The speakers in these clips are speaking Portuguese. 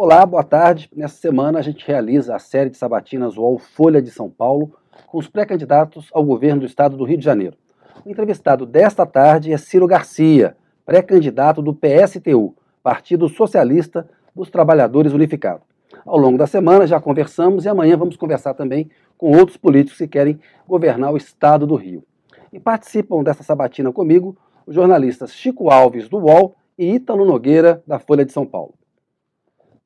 Olá, boa tarde. Nessa semana a gente realiza a série de sabatinas UOL Folha de São Paulo com os pré-candidatos ao governo do estado do Rio de Janeiro. O entrevistado desta tarde é Ciro Garcia, pré-candidato do PSTU, Partido Socialista dos Trabalhadores Unificado. Ao longo da semana já conversamos e amanhã vamos conversar também com outros políticos que querem governar o estado do Rio. E participam dessa sabatina comigo os jornalistas Chico Alves, do UOL, e Ítalo Nogueira, da Folha de São Paulo.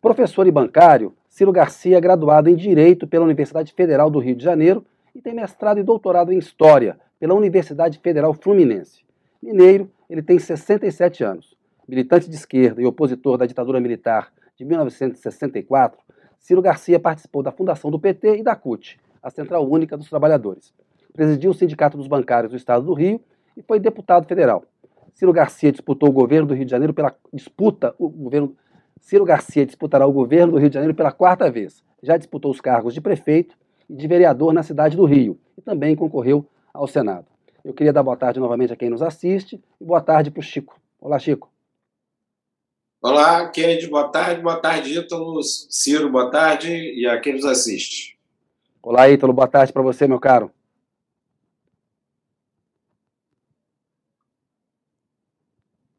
Professor e bancário, Ciro Garcia é graduado em Direito pela Universidade Federal do Rio de Janeiro e tem mestrado e doutorado em História pela Universidade Federal Fluminense. Mineiro, ele tem 67 anos. Militante de esquerda e opositor da ditadura militar de 1964, Ciro Garcia participou da fundação do PT e da CUT, a Central Única dos Trabalhadores. Presidiu o Sindicato dos Bancários do Estado do Rio e foi deputado federal. Ciro Garcia disputou o governo do Rio de Janeiro pela disputa o governo Ciro Garcia disputará o governo do Rio de Janeiro pela quarta vez. Já disputou os cargos de prefeito e de vereador na cidade do Rio e também concorreu ao Senado. Eu queria dar boa tarde novamente a quem nos assiste e boa tarde para o Chico. Olá, Chico. Olá, Kennedy, boa tarde. Boa tarde, Ítalo. Ciro, boa tarde. E a quem nos assiste. Olá, Ítalo. Boa tarde para você, meu caro.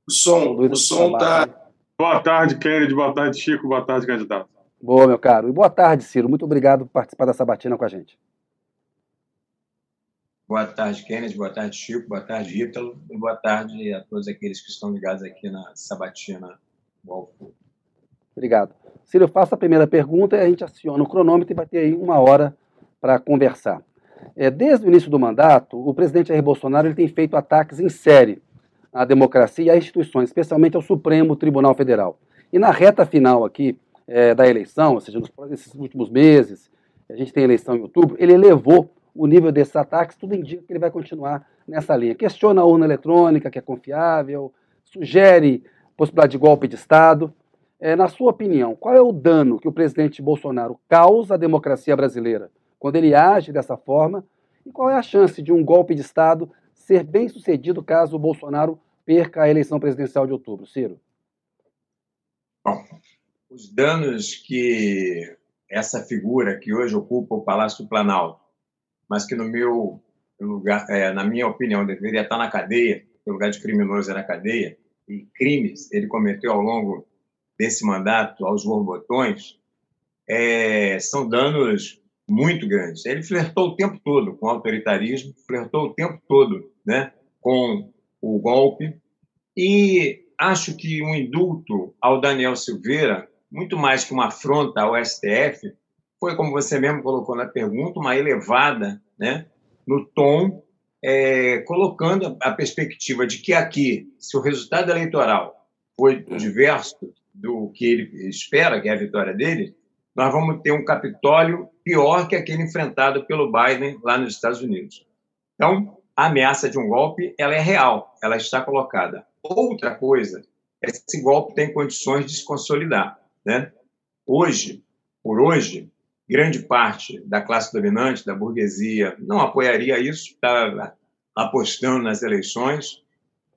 O som, o som está Boa tarde, Kennedy. Boa tarde, Chico. Boa tarde, candidato. Boa, meu caro. E boa tarde, Ciro. Muito obrigado por participar dessa batina com a gente. Boa tarde, Kennedy. Boa tarde, Chico. Boa tarde, Ítalo. E boa tarde a todos aqueles que estão ligados aqui na sabatina Obrigado. Ciro, eu faço a primeira pergunta e a gente aciona o cronômetro e vai ter aí uma hora para conversar. É, desde o início do mandato, o presidente Jair Bolsonaro ele tem feito ataques em série à democracia e às instituições, especialmente ao Supremo Tribunal Federal. E na reta final aqui é, da eleição, ou seja, nesses últimos meses, a gente tem eleição em outubro, ele elevou o nível desses ataques, tudo indica que ele vai continuar nessa linha. Questiona a urna eletrônica, que é confiável, sugere possibilidade de golpe de Estado. É, na sua opinião, qual é o dano que o presidente Bolsonaro causa à democracia brasileira quando ele age dessa forma? E qual é a chance de um golpe de Estado ser bem sucedido caso o Bolsonaro perca a eleição presidencial de outubro? Ciro. Bom, os danos que essa figura que hoje ocupa o Palácio do Planalto, mas que no meu lugar, é, na minha opinião, deveria estar na cadeia, o lugar de criminoso é na cadeia, e crimes ele cometeu ao longo desse mandato aos borbotões, é, são danos muito grandes. Ele flertou o tempo todo com o autoritarismo, flertou o tempo todo né, com o golpe, e acho que um indulto ao Daniel Silveira, muito mais que uma afronta ao STF, foi, como você mesmo colocou na pergunta, uma elevada né, no tom, é, colocando a perspectiva de que aqui, se o resultado eleitoral foi diverso do que ele espera, que é a vitória dele, nós vamos ter um Capitólio pior que aquele enfrentado pelo Biden lá nos Estados Unidos. Então, a ameaça de um golpe ela é real, ela está colocada. Outra coisa esse golpe tem condições de se consolidar. Né? Hoje, por hoje, grande parte da classe dominante, da burguesia, não apoiaria isso, está apostando nas eleições.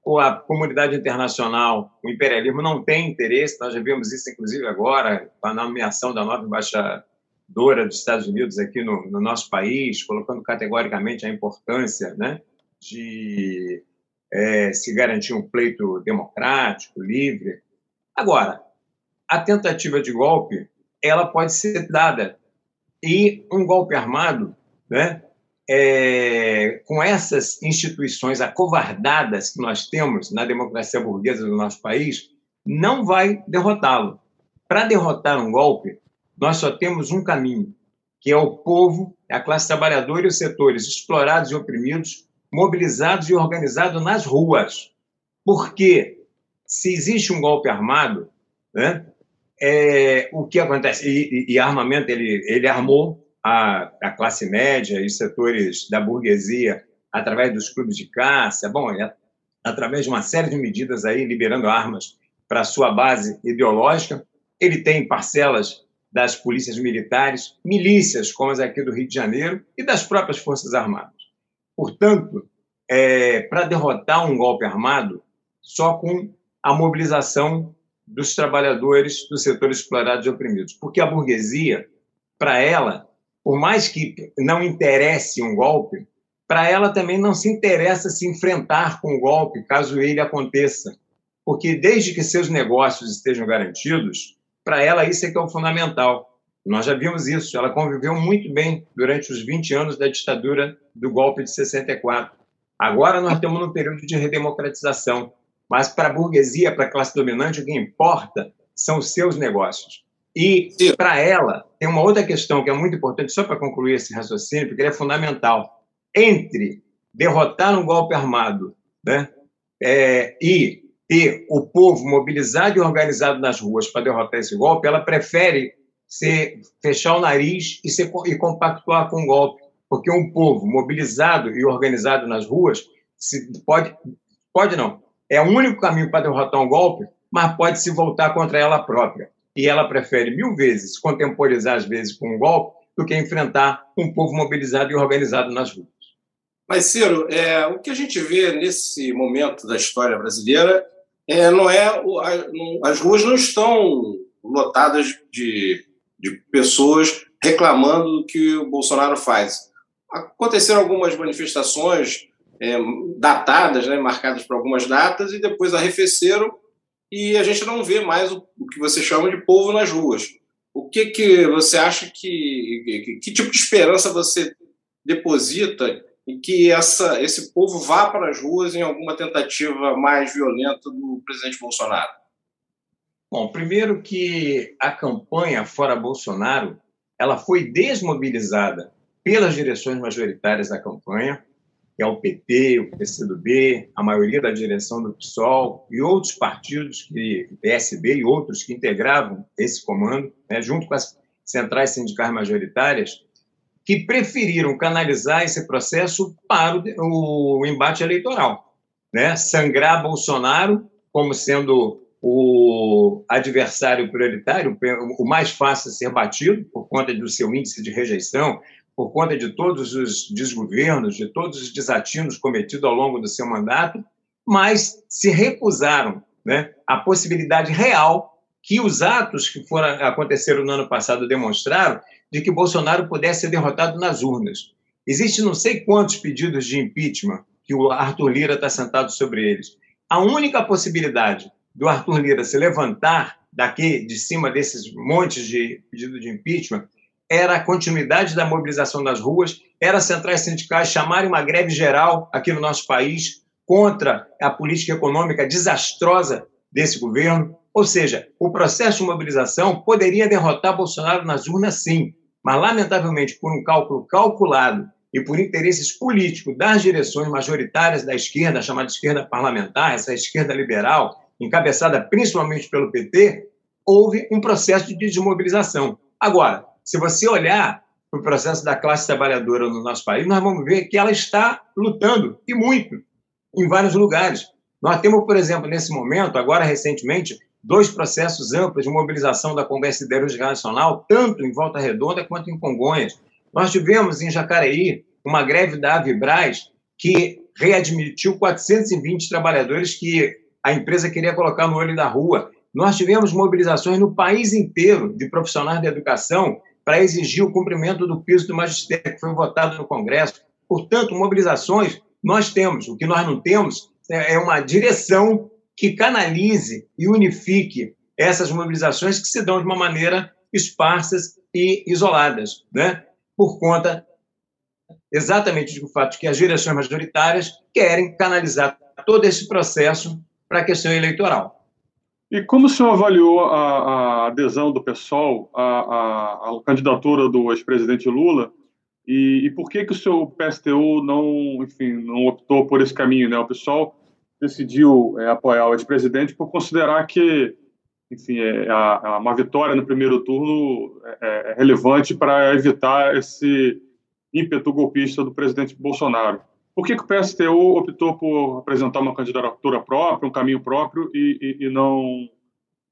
Ou a comunidade internacional, o imperialismo não tem interesse, nós já vimos isso, inclusive, agora, com a nomeação da nova embaixadora dos Estados Unidos aqui no, no nosso país, colocando categoricamente a importância né, de é, se garantir um pleito democrático, livre. Agora, a tentativa de golpe ela pode ser dada e um golpe armado, né, é, com essas instituições acovardadas que nós temos na democracia burguesa do nosso país, não vai derrotá-lo. Para derrotar um golpe, nós só temos um caminho, que é o povo, a classe trabalhadora e os setores explorados e oprimidos, mobilizados e organizados nas ruas. Porque se existe um golpe armado, né, é, o que acontece? E, e, e, armamento, ele, ele armou a, a classe média e setores da burguesia através dos clubes de caça, bom, é, através de uma série de medidas aí, liberando armas para sua base ideológica. Ele tem parcelas das polícias militares, milícias como as aqui do Rio de Janeiro e das próprias Forças Armadas. Portanto, é, para derrotar um golpe armado, só com a mobilização dos trabalhadores dos setores explorados e oprimidos. Porque a burguesia, para ela, por mais que não interesse um golpe, para ela também não se interessa se enfrentar com o golpe, caso ele aconteça. Porque desde que seus negócios estejam garantidos, para ela isso é que é o fundamental. Nós já vimos isso, ela conviveu muito bem durante os 20 anos da ditadura do golpe de 64. Agora nós estamos num período de redemocratização, mas para a burguesia, para a classe dominante, o que importa são os seus negócios. E para ela, tem uma outra questão que é muito importante, só para concluir esse raciocínio, porque ele é fundamental. Entre derrotar um golpe armado né, é, e ter o povo mobilizado e organizado nas ruas para derrotar esse golpe, ela prefere ser, fechar o nariz e, ser, e compactuar com o golpe porque um povo mobilizado e organizado nas ruas se, pode, pode não, é o único caminho para derrotar um golpe, mas pode se voltar contra ela própria. E ela prefere mil vezes contemporizar, às vezes, com um golpe, do que enfrentar um povo mobilizado e organizado nas ruas. Mas, Ciro, é, o que a gente vê nesse momento da história brasileira é, não é. As ruas não estão lotadas de, de pessoas reclamando do que o Bolsonaro faz aconteceram algumas manifestações é, datadas, né, marcadas por algumas datas, e depois arrefeceram, e a gente não vê mais o, o que você chama de povo nas ruas. O que, que você acha que, que. Que tipo de esperança você deposita em que essa, esse povo vá para as ruas em alguma tentativa mais violenta do presidente Bolsonaro? Bom, primeiro que a campanha fora Bolsonaro ela foi desmobilizada pelas direções majoritárias da campanha, que é o PT, o PCdoB, a maioria da direção do PSOL e outros partidos, que PSB e outros que integravam esse comando, né, junto com as centrais sindicais majoritárias, que preferiram canalizar esse processo para o, o embate eleitoral, né? Sangrar Bolsonaro como sendo o adversário prioritário, o mais fácil a ser batido por conta do seu índice de rejeição, por conta de todos os desgovernos, de todos os desatinos cometidos ao longo do seu mandato, mas se recusaram né, a possibilidade real que os atos que foram, aconteceram no ano passado demonstraram de que Bolsonaro pudesse ser derrotado nas urnas. Existem não sei quantos pedidos de impeachment que o Arthur Lira está sentado sobre eles. A única possibilidade do Arthur Lira se levantar daqui, de cima desses montes de pedido de impeachment, era a continuidade da mobilização das ruas, era centrais sindicais chamarem uma greve geral aqui no nosso país contra a política econômica desastrosa desse governo. Ou seja, o processo de mobilização poderia derrotar Bolsonaro nas urnas, sim, mas, lamentavelmente, por um cálculo calculado e por interesses políticos das direções majoritárias da esquerda, chamada esquerda parlamentar, essa esquerda liberal, encabeçada principalmente pelo PT, houve um processo de desmobilização. Agora, se você olhar para o processo da classe trabalhadora no nosso país, nós vamos ver que ela está lutando, e muito, em vários lugares. Nós temos, por exemplo, nesse momento, agora recentemente, dois processos amplos de mobilização da Conversa Siderúrgica Nacional, tanto em Volta Redonda quanto em Congonhas. Nós tivemos em Jacareí uma greve da Avibraz que readmitiu 420 trabalhadores que a empresa queria colocar no olho da rua. Nós tivemos mobilizações no país inteiro de profissionais da educação para exigir o cumprimento do piso do magistério que foi votado no Congresso. Portanto, mobilizações nós temos. O que nós não temos é uma direção que canalize e unifique essas mobilizações que se dão de uma maneira esparsas e isoladas, né? por conta exatamente do fato que as direções majoritárias querem canalizar todo esse processo para a questão eleitoral. E como o senhor avaliou a, a adesão do PSOL à, à, à candidatura do ex-presidente Lula? E, e, por que que o seu PSTU não, enfim, não optou por esse caminho? Né? O PSOL decidiu é, apoiar o ex-presidente por considerar que, enfim, é, a, uma vitória no primeiro turno é, é relevante para evitar esse ímpeto golpista do presidente Bolsonaro. Por que, que o PSTU optou por apresentar uma candidatura própria, um caminho próprio, e, e, e não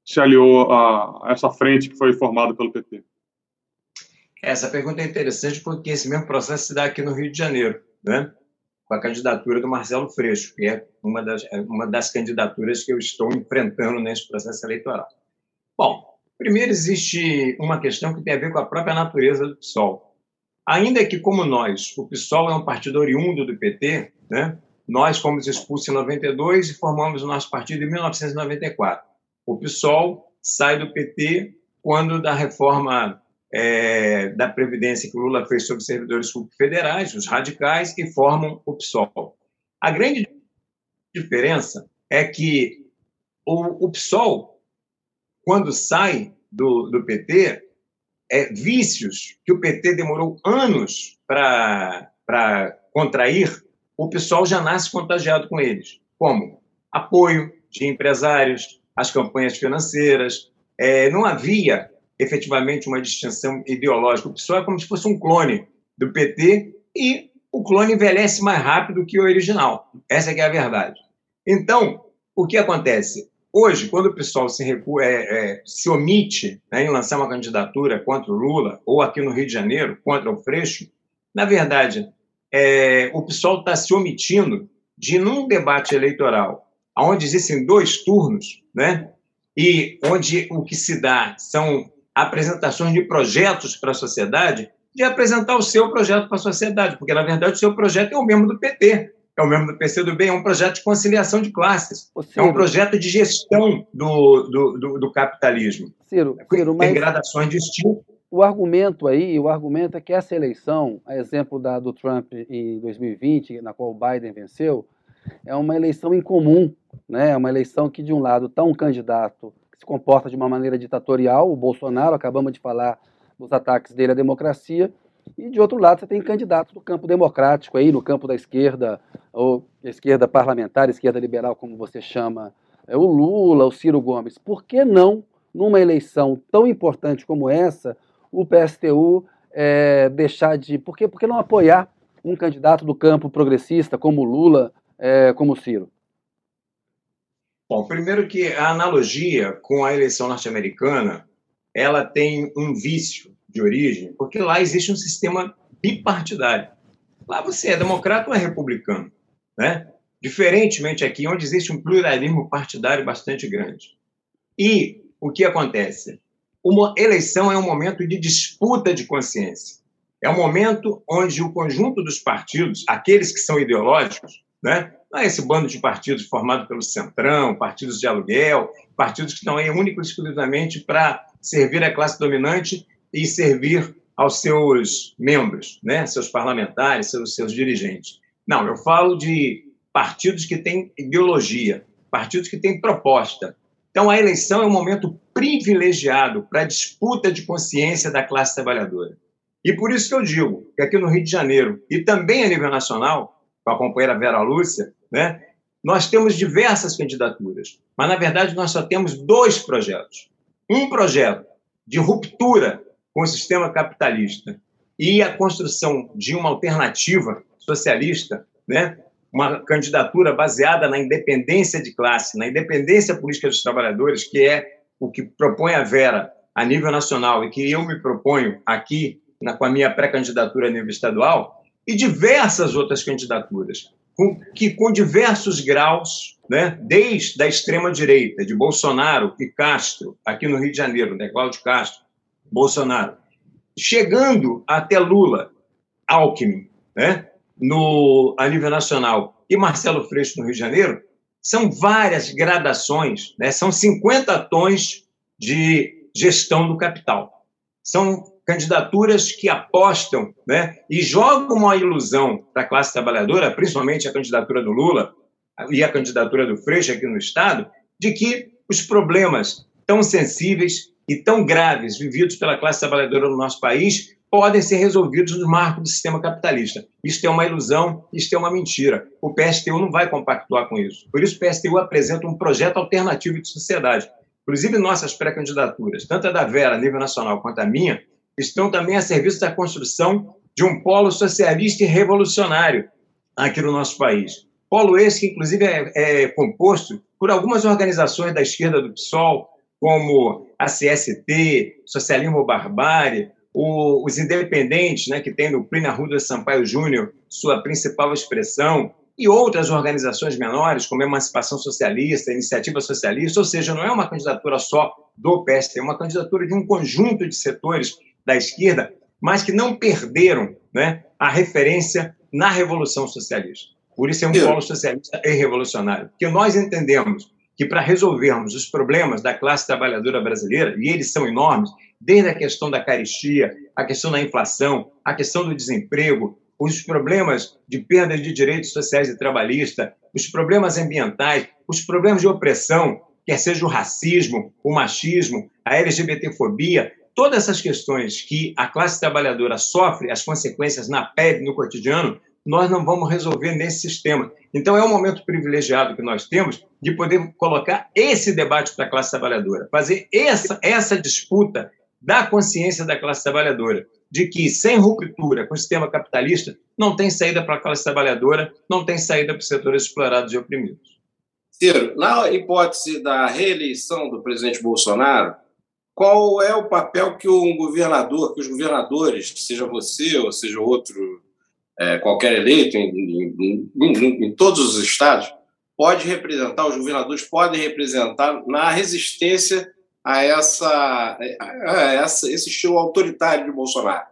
se aliou a, a essa frente que foi formada pelo PT? Essa pergunta é interessante porque esse mesmo processo se dá aqui no Rio de Janeiro. Né? Com a candidatura do Marcelo Freixo, que é uma das, é uma das candidaturas que eu estou enfrentando nesse processo eleitoral. Bom, primeiro existe uma questão que tem a ver com a própria natureza do PSOL. Ainda que, como nós, o PSOL é um partido oriundo do PT, né? nós fomos expulsos em 92 e formamos o nosso partido em 1994. O PSOL sai do PT quando da reforma é, da Previdência que o Lula fez sobre servidores públicos federais, os radicais, que formam o PSOL. A grande diferença é que o, o PSOL, quando sai do, do PT, é, vícios que o PT demorou anos para contrair, o PSOL já nasce contagiado com eles. Como? Apoio de empresários, as campanhas financeiras. É, não havia efetivamente uma distinção ideológica. O PSOL é como se fosse um clone do PT e o clone envelhece mais rápido que o original. Essa é, a verdade. Então, o que acontece? Hoje, quando o PSOL se, recua, é, é, se omite né, em lançar uma candidatura contra o Lula, ou aqui no Rio de Janeiro, contra o Freixo, na verdade, é, o PSOL está se omitindo de, num debate eleitoral, onde existem dois turnos, né, e onde o que se dá são apresentações de projetos para a sociedade, de apresentar o seu projeto para a sociedade, porque, na verdade, o seu projeto é o mesmo do PT, é o mesmo do PCdoB, é um projeto de conciliação de classes, é um projeto de gestão do, do, do, do capitalismo. Ciro, Ciro Tem gradações distintas. O argumento aí, o argumento é que essa eleição, a exemplo da do Trump em 2020, na qual o Biden venceu, é uma eleição incomum, né? É uma eleição que, de um lado, está um candidato se comporta de uma maneira ditatorial, o Bolsonaro, acabamos de falar dos ataques dele à democracia, e de outro lado você tem candidatos do campo democrático aí, no campo da esquerda, ou esquerda parlamentar, esquerda liberal, como você chama, é o Lula, o Ciro Gomes. Por que não, numa eleição tão importante como essa, o PSTU é, deixar de. Por que, por que não apoiar um candidato do campo progressista, como o Lula, é, como o Ciro? Bom, primeiro que a analogia com a eleição norte-americana, ela tem um vício de origem, porque lá existe um sistema bipartidário. Lá você é democrata ou é republicano, né? Diferentemente aqui, onde existe um pluralismo partidário bastante grande. E o que acontece? Uma eleição é um momento de disputa de consciência. É um momento onde o conjunto dos partidos, aqueles que são ideológicos, né, não é esse bando de partidos formado pelo Centrão, partidos de aluguel, partidos que estão aí único e exclusivamente para servir a classe dominante e servir aos seus membros, né? seus parlamentares, seus, seus dirigentes. Não, eu falo de partidos que têm ideologia, partidos que têm proposta. Então, a eleição é um momento privilegiado para a disputa de consciência da classe trabalhadora. E por isso que eu digo que aqui no Rio de Janeiro, e também a nível nacional, com a companheira Vera Lúcia, né? Nós temos diversas candidaturas, mas na verdade nós só temos dois projetos. Um projeto de ruptura com o sistema capitalista e a construção de uma alternativa socialista, né? uma candidatura baseada na independência de classe, na independência política dos trabalhadores, que é o que propõe a Vera a nível nacional e que eu me proponho aqui na, com a minha pré-candidatura a nível estadual, e diversas outras candidaturas, com, que com diversos graus, né, desde a extrema-direita, de Bolsonaro e Castro, aqui no Rio de Janeiro, né, Cláudio Castro, Bolsonaro, chegando até Lula, Alckmin, né, no, a nível nacional, e Marcelo Freixo no Rio de Janeiro, são várias gradações, né, são 50 tons de gestão do capital. São candidaturas que apostam né, e jogam uma ilusão para a classe trabalhadora, principalmente a candidatura do Lula e a candidatura do Freixo aqui no Estado, de que os problemas tão sensíveis e tão graves vividos pela classe trabalhadora no nosso país podem ser resolvidos no marco do sistema capitalista. Isso é uma ilusão, isso é uma mentira. O PSTU não vai compactuar com isso. Por isso, o PSTU apresenta um projeto alternativo de sociedade. Inclusive, nossas pré-candidaturas, tanto a da Vera, a nível nacional, quanto a minha, estão também a serviço da construção de um polo socialista e revolucionário aqui no nosso país. Polo esse que, inclusive, é, é composto por algumas organizações da esquerda do PSOL, como a CST, Socialismo Barbárie, o, os independentes, né, que tem no Plínio Arruda Sampaio Júnior sua principal expressão, e outras organizações menores, como Emancipação Socialista, Iniciativa Socialista, ou seja, não é uma candidatura só do PST, é uma candidatura de um conjunto de setores da esquerda, mas que não perderam né, a referência na Revolução Socialista. Por isso é um polo socialista e revolucionário. Porque nós entendemos que para resolvermos os problemas da classe trabalhadora brasileira, e eles são enormes, desde a questão da caristia, a questão da inflação, a questão do desemprego, os problemas de perda de direitos sociais e trabalhistas, os problemas ambientais, os problemas de opressão, quer seja o racismo, o machismo, a LGBTfobia, todas essas questões que a classe trabalhadora sofre as consequências na pele, no cotidiano, nós não vamos resolver nesse sistema. Então, é um momento privilegiado que nós temos de poder colocar esse debate para a classe trabalhadora, fazer essa, essa disputa da consciência da classe trabalhadora, de que sem ruptura com o sistema capitalista, não tem saída para a classe trabalhadora, não tem saída para os setores explorados e oprimidos. Ciro, na hipótese da reeleição do presidente Bolsonaro, qual é o papel que um governador, que os governadores, seja você ou seja outro é, qualquer eleito em, em, em, em, todos os estados pode representar, os governadores podem representar na resistência a essa, a essa esse estilo autoritário de Bolsonaro?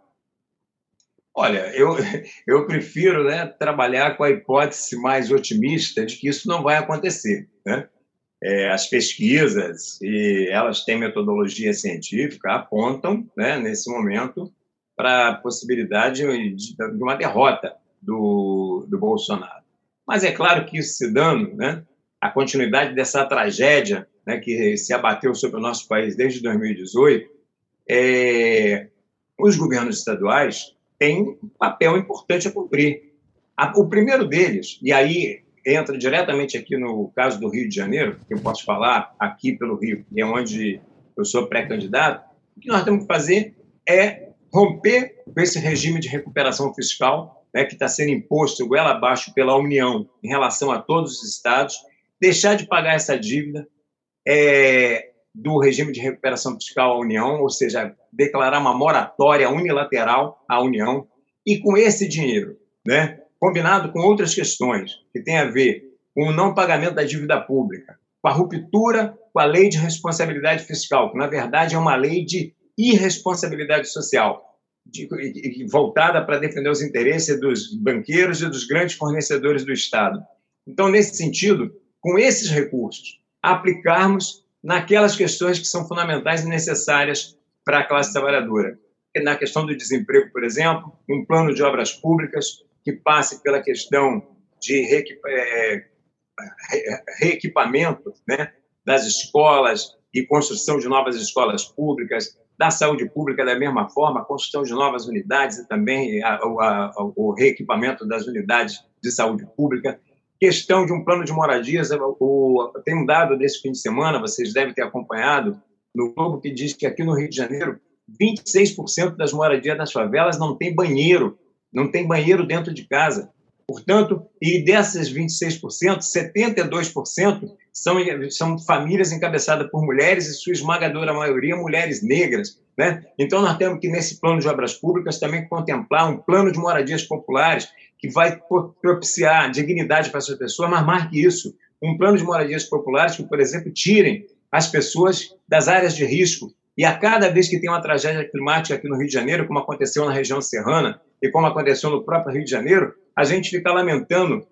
Olha, eu, eu prefiro né, trabalhar com a hipótese mais otimista de que isso não vai acontecer. Né? É, as pesquisas, e elas têm metodologia científica, apontam, né, nesse momento, para a possibilidade de, de, uma derrota do, do Bolsonaro. Mas é claro que isso se dando, né, a continuidade dessa tragédia né, que se abateu sobre o nosso país desde 2018, é, os governos estaduais têm um papel importante a cumprir. O primeiro deles, e aí entra diretamente aqui no caso do Rio de Janeiro, que eu posso falar aqui pelo Rio, que é onde eu sou pré-candidato, o que nós temos que fazer é romper com esse regime de recuperação fiscal né, que está sendo imposto goela abaixo pela União em relação a todos os estados, deixar de pagar essa dívida é, do regime de recuperação fiscal à União, ou seja, declarar uma moratória unilateral à União, e com esse dinheiro, né, combinado com outras questões que têm a ver com o não pagamento da dívida pública, com a ruptura com a lei de responsabilidade fiscal, que na verdade é uma lei de irresponsabilidade social, de, voltada para defender os interesses dos banqueiros e dos grandes fornecedores do Estado. Então, nesse sentido, com esses recursos, aplicarmos naquelas questões que são fundamentais e necessárias para a classe trabalhadora. Na questão do desemprego, por exemplo, um plano de obras públicas que passe pela questão de é, reequipamento né, das escolas e construção de novas escolas públicas, da saúde pública da mesma forma, construção de novas unidades e também a, a, a, o reequipamento das unidades de saúde pública. Questão de um plano de moradias, o, tem um dado desse fim de semana, vocês devem ter acompanhado, no Globo, que diz que aqui no Rio de Janeiro, 26% das moradias das favelas não tem banheiro, não tem banheiro dentro de casa. Portanto, e dessas 26%, 72% são, são famílias encabeçadas por mulheres e sua esmagadora maioria mulheres negras. Né? Então, nós temos que, nesse plano de obras públicas, também contemplar um plano de moradias populares que vai propiciar dignidade para essas pessoas, mas mais que isso, um plano de moradias populares que, por exemplo, tirem as pessoas das áreas de risco. E a cada vez que tem uma tragédia climática aqui no Rio de Janeiro, como aconteceu na região serrana e como aconteceu no próprio Rio de Janeiro, a gente fica lamentando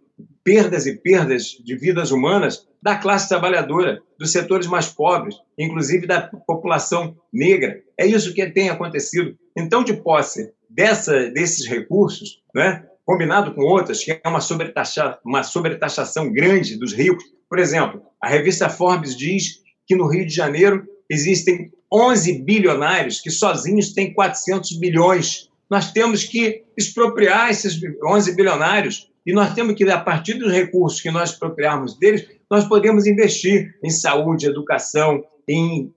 perdas e perdas de vidas humanas da classe trabalhadora, dos setores mais pobres, inclusive da população negra. É isso que tem acontecido. Então, de posse dessa, desses recursos, né, combinado com outras, que é uma, sobretaxa, uma sobretaxação grande dos ricos. Por exemplo, a revista Forbes diz que no Rio de Janeiro existem 11 bilionários que sozinhos têm 400 bilhões nós temos que expropriar esses 11 bilionários e nós temos que, a partir dos recursos que nós expropriarmos deles, nós podemos investir em saúde, educação, em,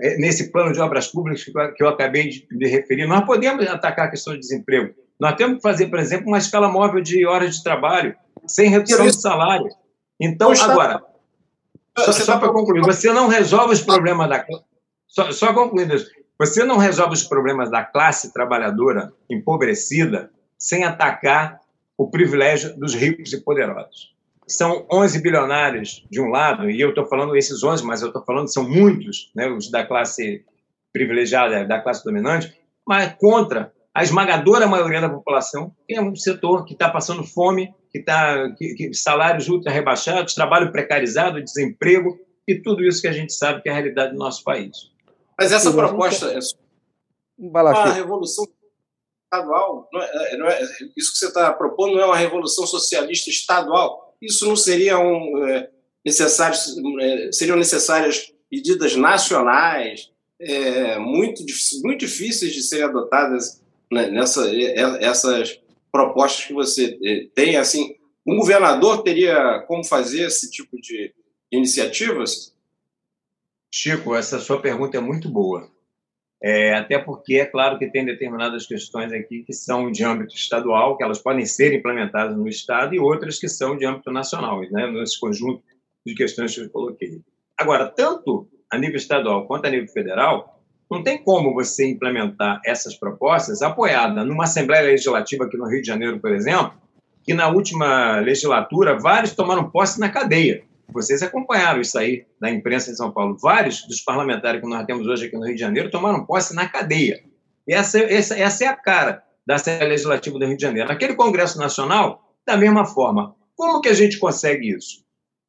eh, nesse plano de obras públicas que eu acabei de, de referir. Nós podemos atacar a questão do desemprego. Nós temos que fazer, por exemplo, uma escala móvel de horas de trabalho, sem redução de salário. Então, agora, só, só para concluir, você não resolve os problemas da. Só, só concluindo isso Você não resolve os problemas da classe trabalhadora empobrecida sem atacar o privilégio dos ricos e poderosos. São 11 bilionários de um lado, e eu estou falando esses 11, mas eu estou falando são muitos, né, os da classe privilegiada, da classe dominante, mas contra a esmagadora maioria da população, que é um setor que está passando fome, que está que, que, salários ultra rebaixados, trabalho precarizado, desemprego e tudo isso que a gente sabe que é a realidade do nosso país. Mas essa proposta é uma revolução estadual. Não é, não é, isso que você está propondo não é uma revolução socialista estadual. Isso não seria um, é, necessário, é, seriam necessárias medidas nacionais é, muito, muito difíceis de serem adotadas né, nessa, é, essas propostas que você tem. Assim, um governador teria como fazer esse tipo de iniciativas? Chico, essa sua pergunta é muito boa. É, até porque é claro que tem determinadas questões aqui que são de âmbito estadual, que elas podem ser implementadas no Estado, e outras que são de âmbito nacional, né, nesse conjunto de questões que eu coloquei. Agora, tanto a nível estadual quanto a nível federal, não tem como você implementar essas propostas apoiada numa Assembleia Legislativa aqui no Rio de Janeiro, por exemplo, que na última legislatura vários tomaram posse na cadeia. Vocês acompanharam isso aí da imprensa de São Paulo. Vários dos parlamentares que nós temos hoje aqui no Rio de Janeiro tomaram posse na cadeia. E essa, essa, essa é a cara da Assembleia Legislativa do Rio de Janeiro. Naquele Congresso Nacional, da mesma forma. Como que a gente consegue isso?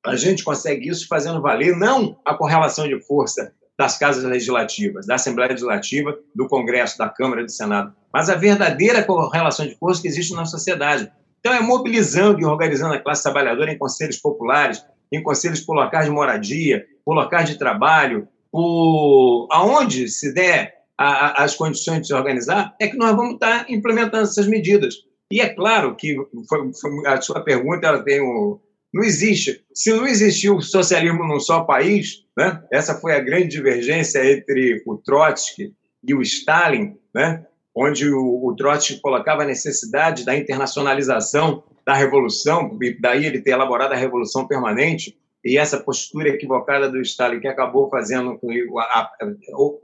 A gente consegue isso fazendo valer não a correlação de força das casas legislativas, da Assembleia Legislativa, do Congresso, da Câmara do Senado, mas a verdadeira correlação de força que existe na sociedade. Então, é mobilizando e organizando a classe trabalhadora em conselhos populares, em conselhos por locais de moradia, por locais de trabalho, por aonde se der a, a, as condições de se organizar, é que nós vamos estar implementando essas medidas. E é claro que foi, foi, a sua pergunta ela tem o, não existe. Se não existiu o socialismo num só país, né? essa foi a grande divergência entre o Trotsky e o Stalin, né? onde o, o Trotsky colocava a necessidade da internacionalização da revolução, e daí ele ter elaborado a revolução permanente, e essa postura equivocada do Stalin que acabou fazendo a, a,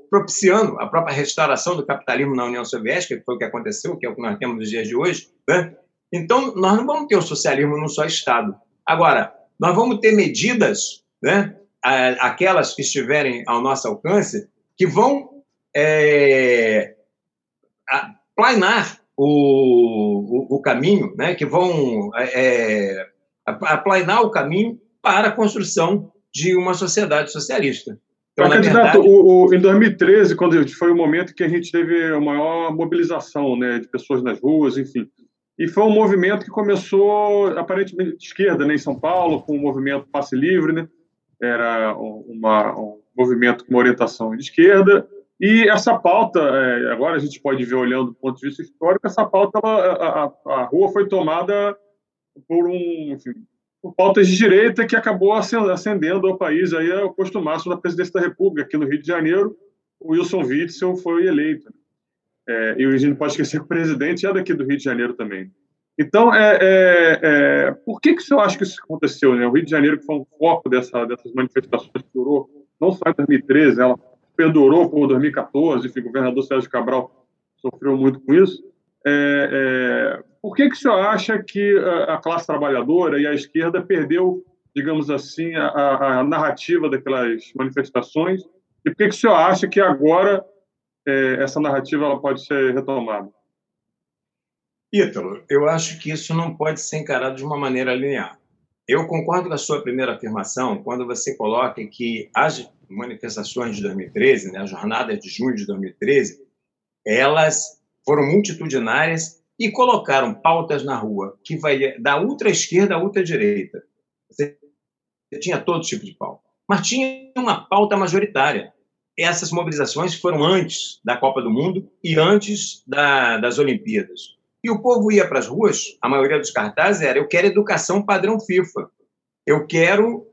propiciando a própria restauração do capitalismo na União Soviética, que foi o que aconteceu, que é o que nós temos nos dias de hoje, né? Então, nós não vamos ter o socialismo num só Estado. Agora, nós vamos ter medidas, né, aquelas que estiverem ao nosso alcance, que vão é, planar o, o, o, caminho, né, que vão é, é aplanar o caminho para a construção de uma sociedade socialista. Então, candidato, verdade... o, o, em 2013, quando foi o momento que a gente teve a maior mobilização né, de pessoas nas ruas, enfim, e foi um movimento que começou aparentemente de esquerda, né, em São Paulo, com o movimento Passe Livre, né, era uma, um movimento com uma orientação de esquerda, e essa pauta, é, agora a gente pode ver olhando do ponto de vista histórico, essa pauta, ela, a, a, rua foi tomada por um, enfim, por pautas de direita que acabou acendendo ao país aí o posto máximo da presidência da República. Aqui no Rio de Janeiro, o Wilson Witzel foi eleito. É, e a gente não pode esquecer que o presidente é daqui do Rio de Janeiro também. Então, é, é, é, por que, que o senhor acha que isso aconteceu? Né? O Rio de Janeiro, que foi um foco dessa, dessas manifestações que durou, não só em 2013, ela perdurou por 2014, enfim, o governador Sérgio Cabral sofreu muito com isso. É, é, por que, que o senhor acha que a, a, classe trabalhadora e a esquerda perdeu, digamos assim, a, a narrativa daquelas manifestações? E por que, que o senhor acha que agora é, essa narrativa ela pode ser retomada? Ítalo, eu acho que isso não pode ser encarado de uma maneira linear. Eu concordo com a sua primeira afirmação quando você coloca que as manifestações de 2013, né, a jornada de junho de 2013, elas foram multitudinárias e colocaram pautas na rua que vai da ultra esquerda à ultra direita. Você tinha todo tipo de pauta, mas tinha uma pauta majoritária. Essas mobilizações foram antes da Copa do Mundo e antes da, das Olimpíadas. E o povo ia para as ruas, a maioria dos cartazes era: eu quero educação padrão FIFA, eu quero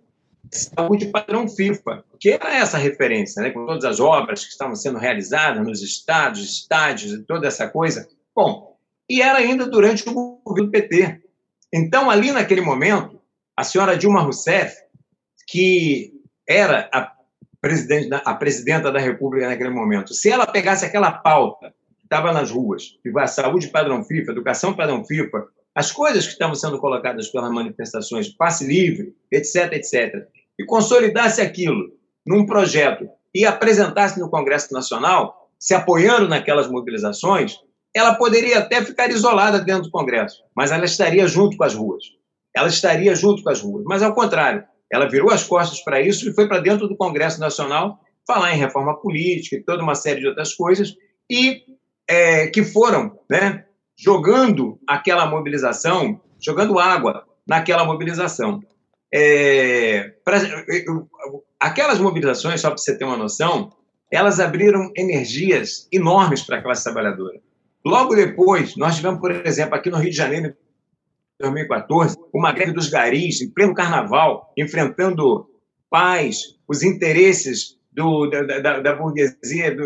saúde padrão FIFA, que era essa referência, né, com todas as obras que estavam sendo realizadas nos estados, estádios e toda essa coisa. Bom, e era ainda durante o governo do PT. Então, ali naquele momento, a senhora Dilma Rousseff, que era a presidente, a presidenta da República naquele momento, se ela pegasse aquela pauta estava nas ruas, vai saúde padrão FIFA, educação padrão FIFA, as coisas que estavam sendo colocadas pelas manifestações, passe livre, etc, etc, e consolidasse aquilo num projeto e apresentasse no Congresso Nacional, se apoiando naquelas mobilizações, ela poderia até ficar isolada dentro do Congresso, mas ela estaria junto com as ruas. Ela estaria junto com as ruas. Mas, ao contrário, ela virou as costas para isso e foi para dentro do Congresso Nacional falar em reforma política e toda uma série de outras coisas, e é, que foram né, jogando aquela mobilização, jogando água naquela mobilização. É, pra, aquelas mobilizações, só para você ter uma noção, elas abriram energias enormes para a classe trabalhadora. Logo depois, nós tivemos, por exemplo, aqui no Rio de Janeiro, em 2014, uma greve dos garis, em pleno carnaval, enfrentando pais, os interesses do, da, da, da, burguesia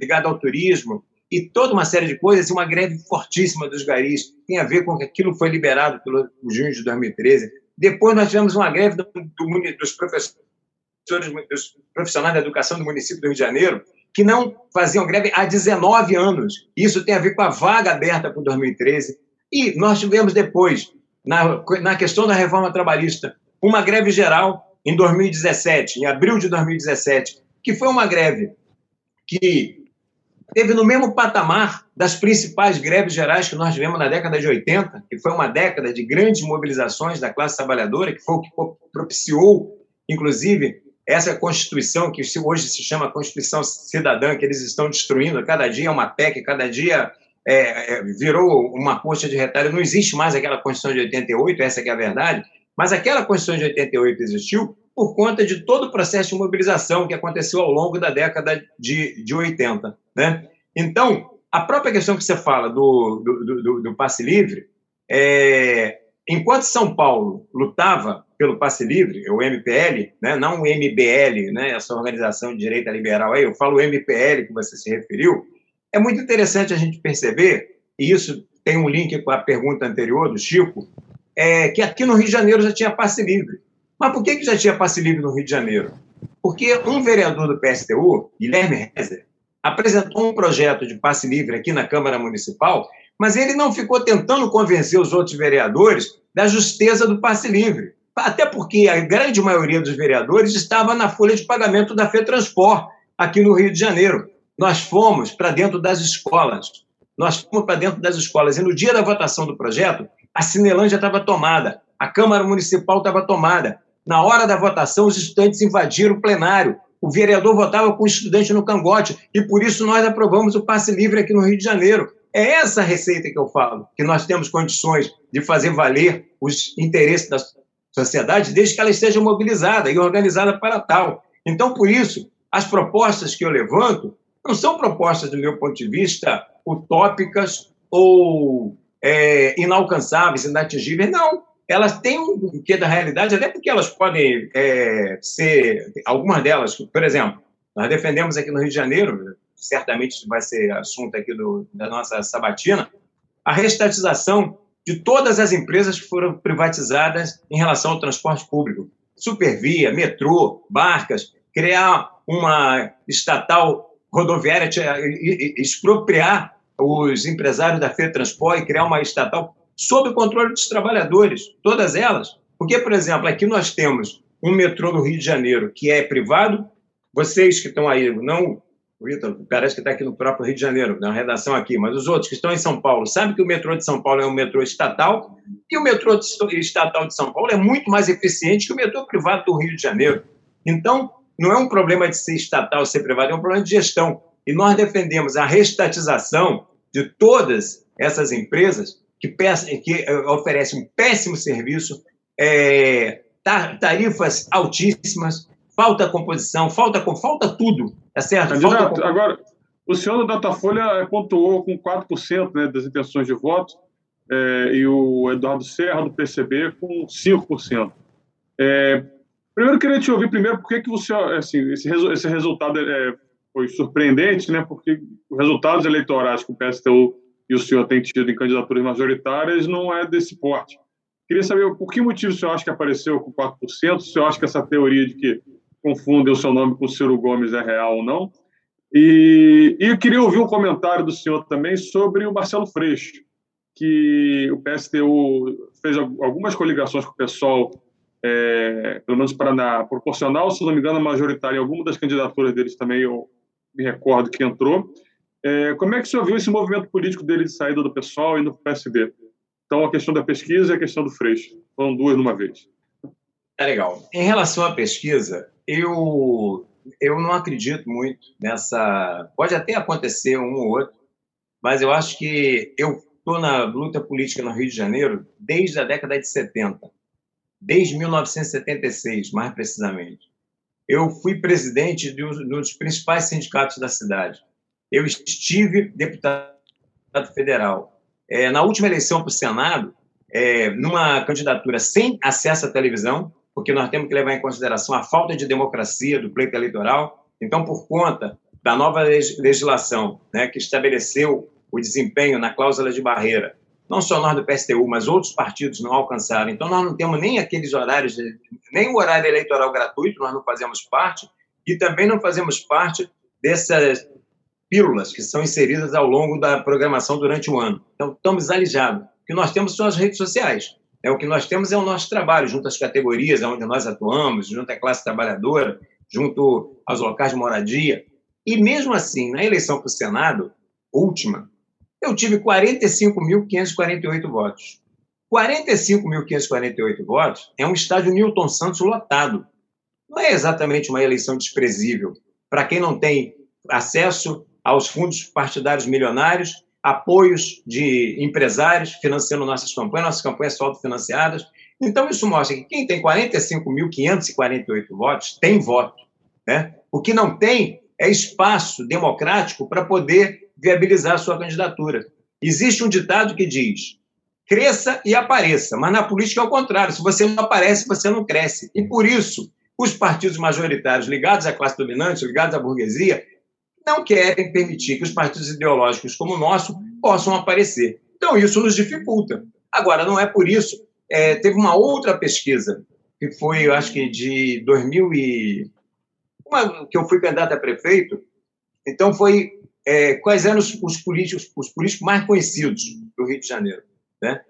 ligada ao turismo, e toda uma série de coisas, e uma greve fortíssima dos garis, tem a ver com que aquilo foi liberado pelo junho de 2013. Depois nós tivemos uma greve do, do, dos professores, dos profissionais da educação do município do Rio de Janeiro, que não faziam greve há 19 anos. Isso tem a ver com a vaga aberta para 2013. E nós tivemos depois, na, na questão da reforma trabalhista, uma greve geral em 2017, em abril de 2017, que foi uma greve que teve no mesmo patamar das principais greves gerais que nós tivemos na década de 80, que foi uma década de grandes mobilizações da classe trabalhadora, que foi o que propiciou, inclusive, essa Constituição, que hoje se chama Constituição Cidadã, que eles estão destruindo, cada dia é uma PEC, cada dia é, é, virou uma concha de retalho, não existe mais aquela Constituição de 88, essa é a verdade, mas aquela Constituição de 88 existiu por conta de todo o processo de mobilização que aconteceu ao longo da década de, de 80. Né? Então, a própria questão que você fala do, do, do, do passe livre, é, enquanto São Paulo lutava pelo passe livre, o MPL, né, não o MBL, né, essa organização de direita liberal aí, eu falo MPL que você se referiu, é muito interessante a gente perceber, e isso tem um link com a pergunta anterior do Chico, é que aqui no Rio de Janeiro já tinha passe livre. Mas por que, que já tinha passe livre no Rio de Janeiro? Porque um vereador do PSTU, Guilherme Rezer, apresentou um projeto de passe livre aqui na Câmara Municipal, mas ele não ficou tentando convencer os outros vereadores da justeza do passe livre até porque a grande maioria dos vereadores estava na folha de pagamento da FETransport, aqui no Rio de Janeiro. Nós fomos para dentro das escolas. Nós fomos para dentro das escolas. E no dia da votação do projeto, a Cinelândia estava tomada, a Câmara Municipal estava tomada. Na hora da votação, os estudantes invadiram o plenário. O vereador votava com o estudante no cangote. E por isso nós aprovamos o passe livre aqui no Rio de Janeiro. É essa receita que eu falo, que nós temos condições de fazer valer os interesses das, sociedade, desde que ela esteja mobilizada e organizada para tal. Então, por isso, as propostas que eu levanto não são propostas, do meu ponto de vista, utópicas ou é, inalcançáveis, inatingíveis, não. Elas têm um quê da realidade, até porque elas podem é, ser, algumas delas, por exemplo, nós defendemos aqui no Rio de Janeiro, certamente vai ser assunto aqui do, da nossa sabatina, a restatização de todas as empresas que foram privatizadas em relação ao transporte público. Supervia, metrô, barcas, criar uma estatal rodoviária, expropriar os empresários da FETransport e criar uma estatal sob o controle dos trabalhadores, todas elas. Porque, por exemplo, aqui nós temos um metrô no Rio de Janeiro que é privado, vocês que estão aí não Vitor, parece que está aqui no próprio Rio de Janeiro, na redação aqui, mas os outros que estão em São Paulo sabem que o metrô de São Paulo é um metrô estatal e o metrô estatal de São Paulo é muito mais eficiente que o metrô privado do Rio de Janeiro. Então, não é um problema de ser estatal ou ser privado, é um problema de gestão. E nós defendemos a restatização de todas essas empresas que, que eh, oferecem um péssimo serviço, é, tarifas altíssimas, falta composição, falta, falta tudo, tá certo? Candidato, falta... agora, o senhor do Datafolha pontuou com 4% né, das intenções de voto é, e o Eduardo Serra, do PCB, com 5%. É, primeiro, queria te ouvir primeiro por que, que você, assim, esse, esse resultado é, foi surpreendente, né, porque os resultados eleitorais que o PSTU e o senhor têm tido em candidaturas majoritárias não é desse porte. Queria saber por que motivo o senhor acha que apareceu com 4%, se o senhor acha que essa teoria de que confundem o seu nome com Ciro Gomes é real ou não. E, e eu queria ouvir um comentário do senhor também sobre o Marcelo Freixo, que o PSTU fez algumas coligações com o pessoal, é, pelo menos para na proporcional, se não me engano, majoritária em alguma das candidaturas deles também, eu me recordo que entrou. É, como é que o senhor viu esse movimento político dele de saída do pessoal e do PSB? Então, a questão da pesquisa e a questão do Freixo. Foram duas numa vez. É legal. Em relação à pesquisa, eu, eu não acredito muito nessa. Pode até acontecer um ou outro, mas eu acho que eu estou na luta política no Rio de Janeiro desde a década de 70, desde 1976, mais precisamente. Eu fui presidente de um dos principais sindicatos da cidade. Eu estive deputado federal. É, na última eleição para o Senado, é, numa candidatura sem acesso à televisão, porque nós temos que levar em consideração a falta de democracia do pleito eleitoral. Então, por conta da nova legislação né, que estabeleceu o desempenho na cláusula de barreira, não só nós do PSTU, mas outros partidos não alcançaram. Então, nós não temos nem aqueles horários, nem o horário eleitoral gratuito, nós não fazemos parte, e também não fazemos parte dessas pílulas que são inseridas ao longo da programação durante o ano. Então, estamos alijados. O que nós temos são as redes sociais. É, o que nós temos é o nosso trabalho, junto às categorias onde nós atuamos, junto à classe trabalhadora, junto aos locais de moradia. E mesmo assim, na eleição para o Senado, última, eu tive 45.548 votos. 45.548 votos é um estádio Newton Santos lotado. Não é exatamente uma eleição desprezível. Para quem não tem acesso aos fundos partidários milionários apoios de empresários financiando nossas campanhas, nossas campanhas são autofinanciadas. Então, isso mostra que quem tem 45.548 votos tem voto. Né? O que não tem é espaço democrático para poder viabilizar a sua candidatura. Existe um ditado que diz: cresça e apareça, mas na política é o contrário. Se você não aparece, você não cresce. E por isso, os partidos majoritários ligados à classe dominante, ligados à burguesia, não querem permitir que os partidos ideológicos como o nosso possam aparecer. Então, isso nos dificulta. Agora, não é por isso. É, teve uma outra pesquisa, que foi, eu acho que de 2000 e... Uma, que eu fui candidato a prefeito, então foi é, quais eram os, os, políticos, os políticos mais conhecidos do Rio de Janeiro. Né?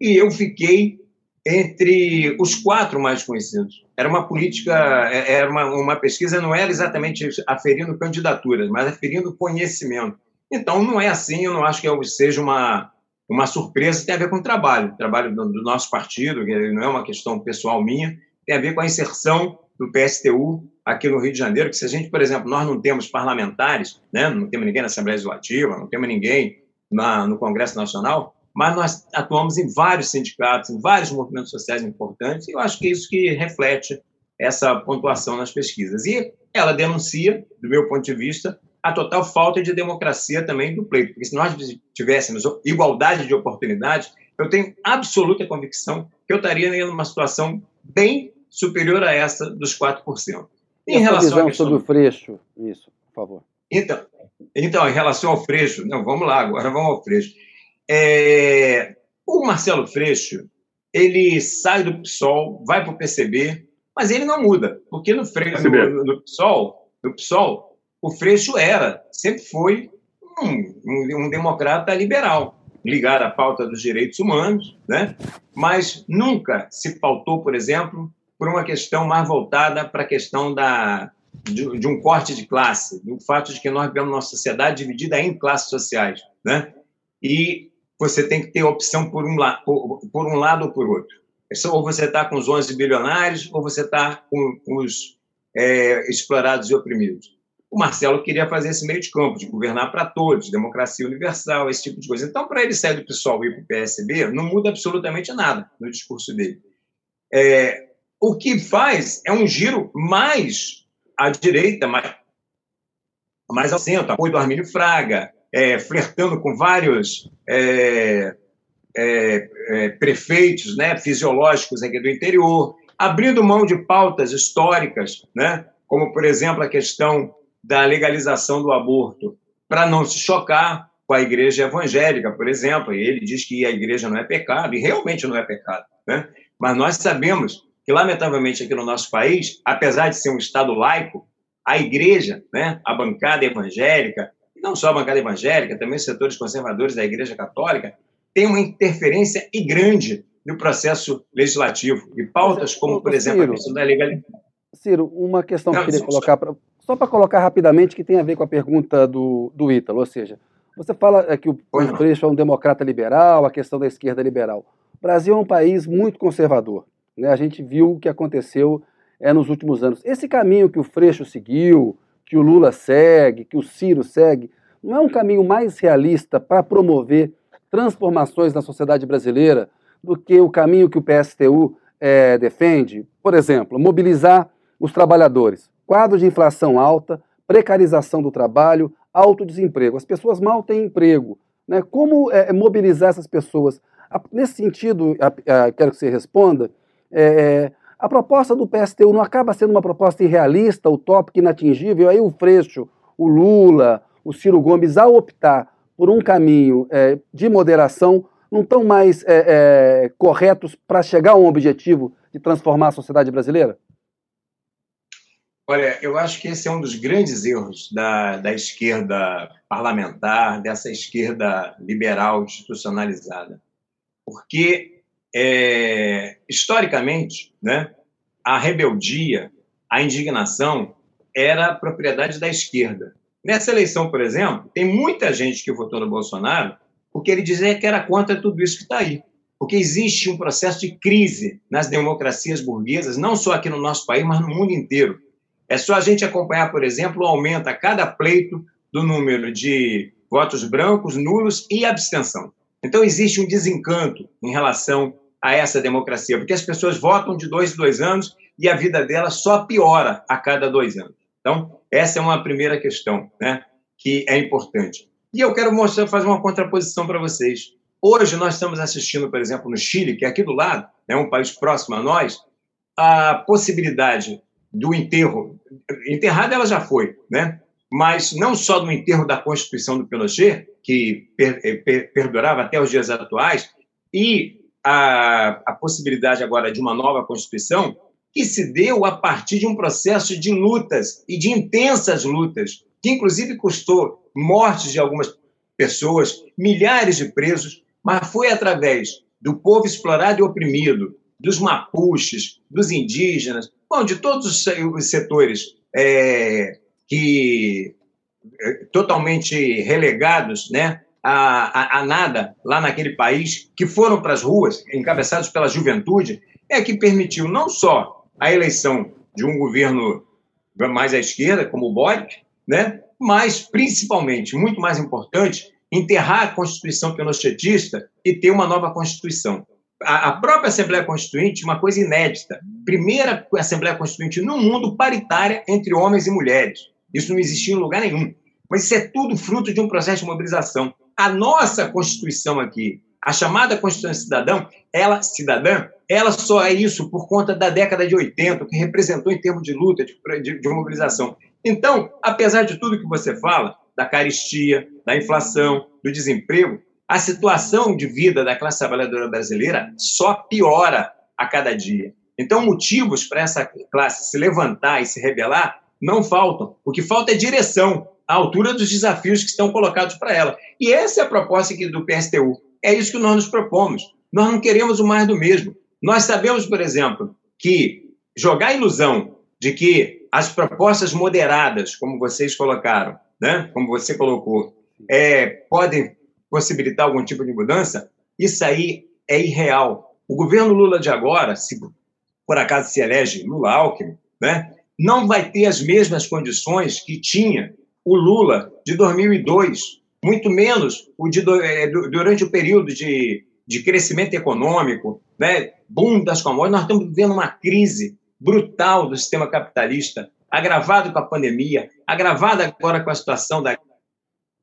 E eu fiquei entre os quatro mais conhecidos. Era uma política, é, era uma, uma pesquisa, não era exatamente aferindo candidaturas, mas aferindo conhecimento. Então, não é assim, eu não acho que seja uma, uma surpresa, tem a ver com o trabalho, o trabalho do, do nosso partido, que não é uma questão pessoal minha, tem a ver com a inserção do PSTU aqui no Rio de Janeiro, que se a gente, por exemplo, nós não temos parlamentares, né, não temos ninguém na Assembleia Legislativa, não temos ninguém na, no Congresso Nacional, mas nós atuamos em vários sindicatos, em vários movimentos sociais importantes, e eu acho que é isso que reflete essa pontuação nas pesquisas. E ela denuncia, do meu ponto de vista, a total falta de democracia também do pleito, porque se nós tivéssemos igualdade de oportunidades, eu tenho absoluta convicção que eu estaria numa situação bem superior a essa dos 4%. Em relação visão questão... sobre o Freixo, isso, por favor. Então, então, em relação ao Freixo, não, vamos lá, agora vamos ao Freixo. É, o Marcelo Freixo, ele sai do PSOL, vai para o PCB, mas ele não muda, porque no, Freixo, no, no, PSOL, no PSOL, o Freixo era, sempre foi um, um, um democrata liberal, ligado à pauta dos direitos humanos, né? mas nunca se pautou, por exemplo, por uma questão mais voltada para a questão da, de, de, um corte de classe, do fato de que nós vivemos uma sociedade dividida em classes sociais. Né? E você tem que ter opção por um, por, por um lado ou por outro. Ou você está com os 11 bilionários, ou você está com os é, explorados e oprimidos. O Marcelo queria fazer esse meio de campo, de governar para todos, democracia universal, esse tipo de coisa. Então, para ele sair do PSOL e ir para o PSB, não muda absolutamente nada no discurso dele. É, o que faz é um giro mais à direita, mais, mais ao centro, apoio do Armínio Fraga, é, flertando com vários é, é, é, prefeitos né, fisiológicos aqui do interior, abrindo mão de pautas históricas, né, como, por exemplo, a questão da legalização do aborto, para não se chocar com a igreja evangélica, por exemplo. E ele diz que a igreja não é pecado, e realmente não é pecado. Né? Mas nós sabemos que, lamentavelmente, aqui no nosso país, apesar de ser um Estado laico, a igreja, né, a bancada evangélica, não só a bancada evangélica, também os setores conservadores da Igreja Católica, tem uma interferência e grande no processo legislativo. E pautas como, por exemplo, Ciro, a questão da legalidade. Ciro, uma questão não, que eu queria colocar, pra, só para colocar rapidamente, que tem a ver com a pergunta do, do Ítalo, ou seja, você fala que o, o Freixo é um democrata liberal, a questão da esquerda liberal. O Brasil é um país muito conservador. Né? A gente viu o que aconteceu é, nos últimos anos. Esse caminho que o Freixo seguiu, que o Lula segue, que o Ciro segue, não é um caminho mais realista para promover transformações na sociedade brasileira do que o caminho que o PSTU é, defende? Por exemplo, mobilizar os trabalhadores. Quadro de inflação alta, precarização do trabalho, alto desemprego. As pessoas mal têm emprego. Né? Como é, mobilizar essas pessoas? Nesse sentido, quero que você responda. É, é, a proposta do PSTU não acaba sendo uma proposta irrealista, utópica, inatingível? Aí o Freixo, o Lula, o Ciro Gomes, ao optar por um caminho é, de moderação, não estão mais é, é, corretos para chegar a um objetivo de transformar a sociedade brasileira? Olha, eu acho que esse é um dos grandes erros da, da esquerda parlamentar, dessa esquerda liberal institucionalizada. Porque é, historicamente, né, a rebeldia, a indignação era propriedade da esquerda. Nessa eleição, por exemplo, tem muita gente que votou no Bolsonaro porque ele dizia que era contra tudo isso que está aí. Porque existe um processo de crise nas democracias burguesas, não só aqui no nosso país, mas no mundo inteiro. É só a gente acompanhar, por exemplo, o aumento a cada pleito do número de votos brancos, nulos e abstenção. Então, existe um desencanto em relação a essa democracia, porque as pessoas votam de dois em dois anos e a vida delas só piora a cada dois anos. Então, essa é uma primeira questão né, que é importante. E eu quero mostrar, fazer uma contraposição para vocês. Hoje nós estamos assistindo, por exemplo, no Chile, que é aqui do lado, é um país próximo a nós, a possibilidade do enterro. Enterrada ela já foi, né? mas não só do enterro da Constituição do Pinochet, que per, per, perdurava até os dias atuais, e a, a possibilidade agora de uma nova Constituição, que se deu a partir de um processo de lutas e de intensas lutas, que inclusive custou mortes de algumas pessoas, milhares de presos, mas foi através do povo explorado e oprimido, dos mapuches, dos indígenas, bom, de todos os setores é, que totalmente relegados, né, a, a, a, nada lá naquele país, que foram para as ruas, encabeçados pela juventude, é que permitiu não só a eleição de um governo mais à esquerda, como o Boric, né, mas, principalmente, muito mais importante, enterrar a Constituição pinochetista e ter uma nova Constituição. A, a própria Assembleia Constituinte, uma coisa inédita, primeira Assembleia Constituinte no mundo paritária entre homens e mulheres. Isso não existia em lugar nenhum. Mas isso é tudo fruto de um processo de mobilização. A nossa Constituição aqui, a chamada Constituição Cidadão, ela, cidadã, ela só é isso por conta da década de 80, que representou em termos de luta, de, de, de mobilização. Então, apesar de tudo que você fala, da caristia, da inflação, do desemprego, a situação de vida da classe trabalhadora brasileira só piora a cada dia. Então, motivos para essa classe se levantar e se rebelar não faltam. O que falta é direção à altura dos desafios que estão colocados para ela. E essa é a proposta aqui do PSTU. É isso que nós nos propomos. Nós não queremos o mais do mesmo. Nós sabemos, por exemplo, que jogar a ilusão de que as propostas moderadas, como vocês colocaram, né? como você colocou, é, podem possibilitar algum tipo de mudança, isso aí é irreal. O governo Lula de agora, se por acaso se elege Lula Alckmin, né? Não vai ter as mesmas condições que tinha o Lula de 2002, muito menos o de, é, durante o período de, de crescimento econômico, né, boom das commodities, nós estamos vivendo uma crise brutal do sistema capitalista, agravado com a pandemia, agravada agora com a situação da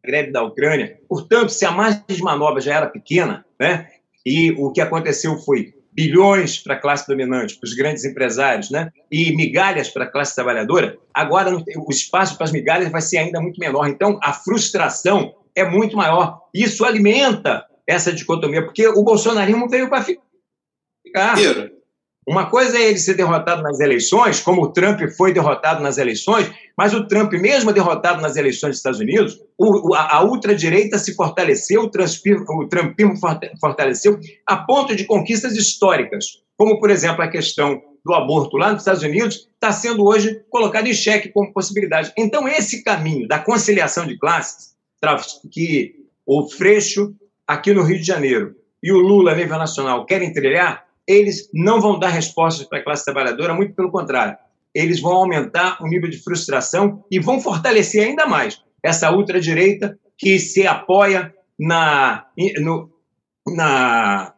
greve da Ucrânia. Portanto, se a margem de manobra já era pequena, né, e o que aconteceu foi bilhões para a classe dominante, para os grandes empresários, né? e migalhas para a classe trabalhadora, agora o espaço para as migalhas vai ser ainda muito menor. Então, a frustração é muito maior. Isso alimenta essa dicotomia, porque o bolsonarismo veio para ficar. Uma coisa é ele ser derrotado nas eleições, como o Trump foi derrotado nas eleições, mas o Trump, mesmo derrotado nas eleições dos Estados Unidos, o, a, a ultradireita se fortaleceu, o, o trumpismo fortaleceu, a ponto de conquistas históricas, como, por exemplo, a questão do aborto lá nos Estados Unidos, está sendo hoje colocado em xeque como possibilidade. Então, esse caminho da conciliação de classes, que o Freixo, aqui no Rio de Janeiro, e o Lula, a nível nacional, querem trilhar, eles não vão dar respostas para a classe trabalhadora, muito pelo contrário. Eles vão aumentar o nível de frustração e vão fortalecer ainda mais essa ultradireita que se apoia na, no, na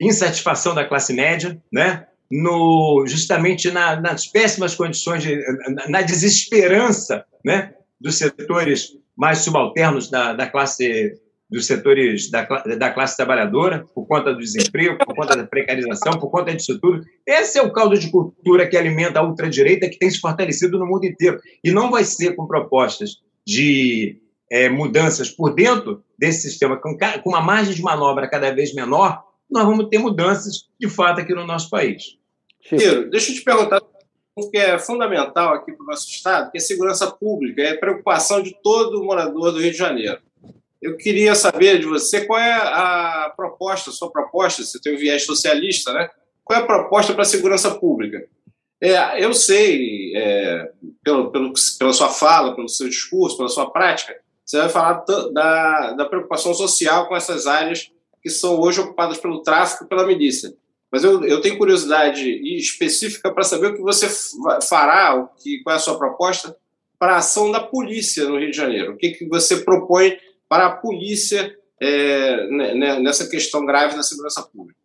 insatisfação da classe média, né? no, justamente na, nas péssimas condições, de, na, na, desesperança né? dos setores mais subalternos da, da classe dos setores da, da classe trabalhadora, por conta do desemprego, por conta da precarização, por conta disso tudo. Esse é o caldo de cultura que alimenta a ultradireita que tem se fortalecido no mundo inteiro. E não vai ser com propostas de é, mudanças por dentro desse sistema, com, com uma margem de manobra cada vez menor, nós vamos ter mudanças de fato aqui no nosso país. Ciro, deixa eu te perguntar o que é fundamental aqui para o nosso Estado, que é segurança pública, é a preocupação de todo morador do Rio de Janeiro. Eu queria saber de você qual é a proposta, sua proposta, você tem o viés socialista, né? Qual é a proposta para a segurança pública? É, eu sei, é, pelo, pelo, pela sua fala, pelo seu discurso, pela sua prática, você vai falar da, da preocupação social com essas áreas que são hoje ocupadas pelo tráfico e pela milícia. Mas eu, eu tenho curiosidade específica para saber o que você fará, o que, qual é a sua proposta para a ação da polícia no Rio de Janeiro. O que, que você propõe para a polícia é, né, né, nessa questão grave da segurança pública?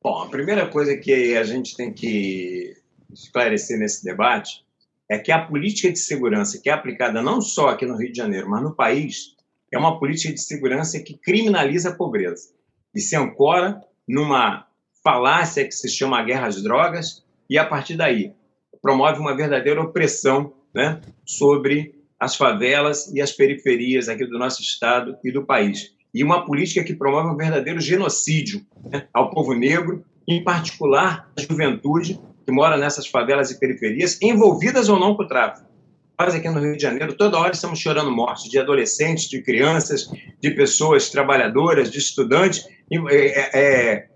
Bom, a primeira coisa que a gente tem que esclarecer nesse debate é que a política de segurança que é aplicada não só aqui no Rio de Janeiro, mas no país, é uma política de segurança que criminaliza a pobreza e se ancora numa falácia que se chama guerra às drogas e, a partir daí, promove uma verdadeira opressão né, sobre as favelas e as periferias aqui do nosso estado e do país. E uma política que promove um verdadeiro genocídio né, ao povo negro, em particular a juventude que mora nessas favelas e periferias, envolvidas ou não com o tráfico. Nós aqui no Rio de Janeiro, toda hora estamos chorando mortes de adolescentes, de crianças, de pessoas trabalhadoras, de estudantes, é, é,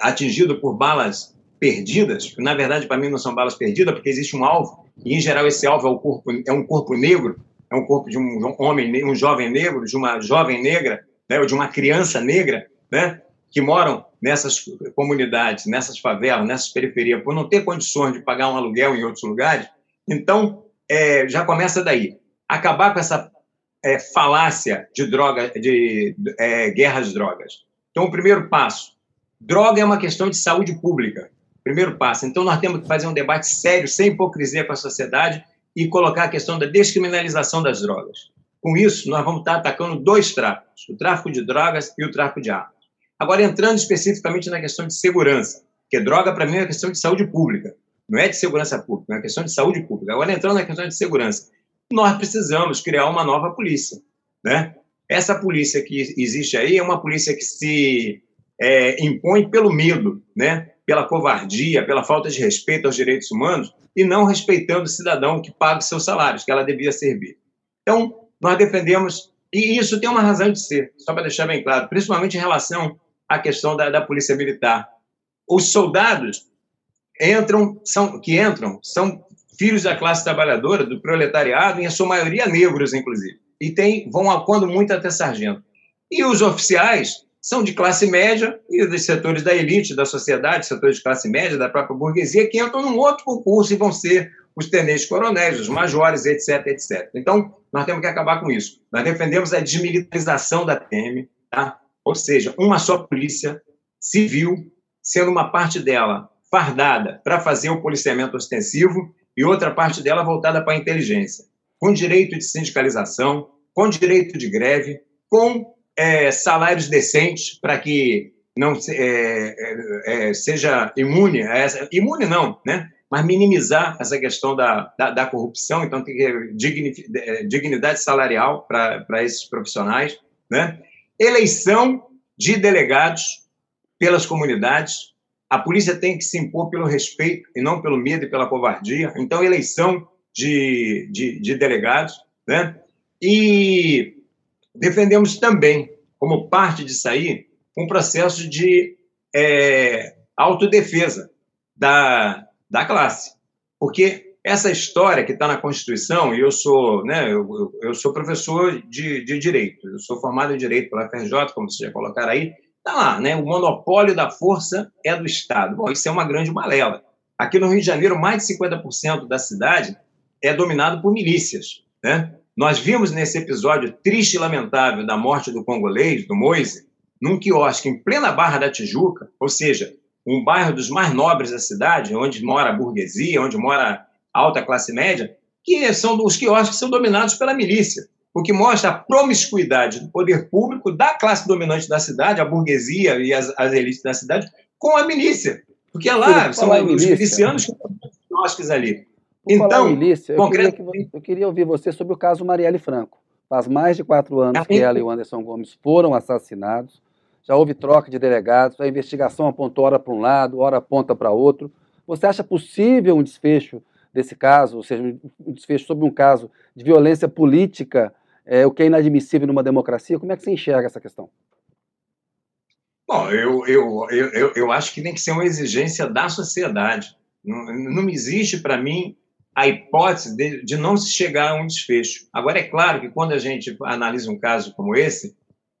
atingido por balas perdidas. Na verdade, para mim, não são balas perdidas, porque existe um alvo e, em geral, esse alvo é, o corpo, é um corpo negro, é um corpo de um homem, um jovem negro, de uma jovem negra, né, ou de uma criança negra, né, que moram nessas comunidades, nessas favelas, nessas periferias, por não ter condições de pagar um aluguel em outros lugares. Então, é, já começa daí. Acabar com essa é, falácia de droga, de é, guerra às drogas. Então, o primeiro passo: droga é uma questão de saúde pública. Primeiro passo. Então, nós temos que fazer um debate sério, sem hipocrisia com a sociedade e colocar a questão da descriminalização das drogas. Com isso, nós vamos estar atacando dois tráficos: o tráfico de drogas e o tráfico de armas. Agora, entrando especificamente na questão de segurança, que droga, para mim, é uma questão de saúde pública, não é de segurança pública, é uma questão de saúde pública. Agora, entrando na questão de segurança, nós precisamos criar uma nova polícia. Né? Essa polícia que existe aí é uma polícia que se é, impõe pelo medo, né? Pela covardia, pela falta de respeito aos direitos humanos e não respeitando o cidadão que paga os seus salários, que ela devia servir. Então, nós defendemos, e isso tem uma razão de ser, só para deixar bem claro, principalmente em relação à questão da, da polícia militar. Os soldados entram, são, que entram são filhos da classe trabalhadora, do proletariado, em sua maioria negros, inclusive, e tem, vão, quando muito, até sargento. E os oficiais são de classe média e dos setores da elite da sociedade, setores de classe média, da própria burguesia, que entram num outro concurso e vão ser os tenentes coronéis, os majores, etc, etc. Então, nós temos que acabar com isso. Nós defendemos a desmilitarização da PM, tá? ou seja, uma só polícia civil, sendo uma parte dela fardada para fazer o policiamento ostensivo e outra parte dela voltada para a inteligência, com direito de sindicalização, com direito de greve, com é, salários decentes para que não é, é, é, seja imune a essa, imune não, né? Mas minimizar essa questão da, da, da corrupção, então tem que ter dignidade salarial para esses profissionais, né? Eleição de delegados pelas comunidades, A polícia tem que se impor pelo respeito e não pelo medo e pela covardia. Então, eleição de, de, de delegados, né? E defendemos também, como parte disso aí, um processo de é, autodefesa da, da classe. Porque essa história que está na Constituição, e eu sou, né, eu, eu sou professor de, de Direito, eu sou formado em Direito pela FRJ, como vocês já colocaram aí, está lá, né, o monopólio da força é do Estado. Bom, isso é uma grande balela. Aqui no Rio de Janeiro, mais de 50% da cidade é dominado por milícias, né? Nós vimos nesse episódio triste e lamentável da morte do congolês, do Moise, num quiosque em plena Barra da Tijuca, ou seja, um bairro dos mais nobres da cidade, onde mora a burguesia, onde mora a alta classe média, que são os quiosques são dominados pela milícia, o que mostra a promiscuidade do poder público da classe dominante da cidade, a burguesia e as, as elites da cidade, com a milícia. Porque lá são os milicianos que estão nos quiosques ali. Então, eu, queria que, eu queria ouvir você sobre o caso Marielle Franco. Faz mais de quatro anos que ela e o Anderson Gomes foram assassinados. Já houve troca de delegados, a investigação apontou hora para um lado, hora aponta para outro. Você acha possível um desfecho desse caso, ou seja, um desfecho sobre um caso de violência política, é, o que é inadmissível numa democracia? Como é que você enxerga essa questão? Bom, eu, eu, eu, eu acho que tem que ser uma exigência da sociedade. Não, não existe, para mim, a hipótese de, de, não se chegar a um desfecho. Agora, é claro que quando a gente analisa um caso como esse,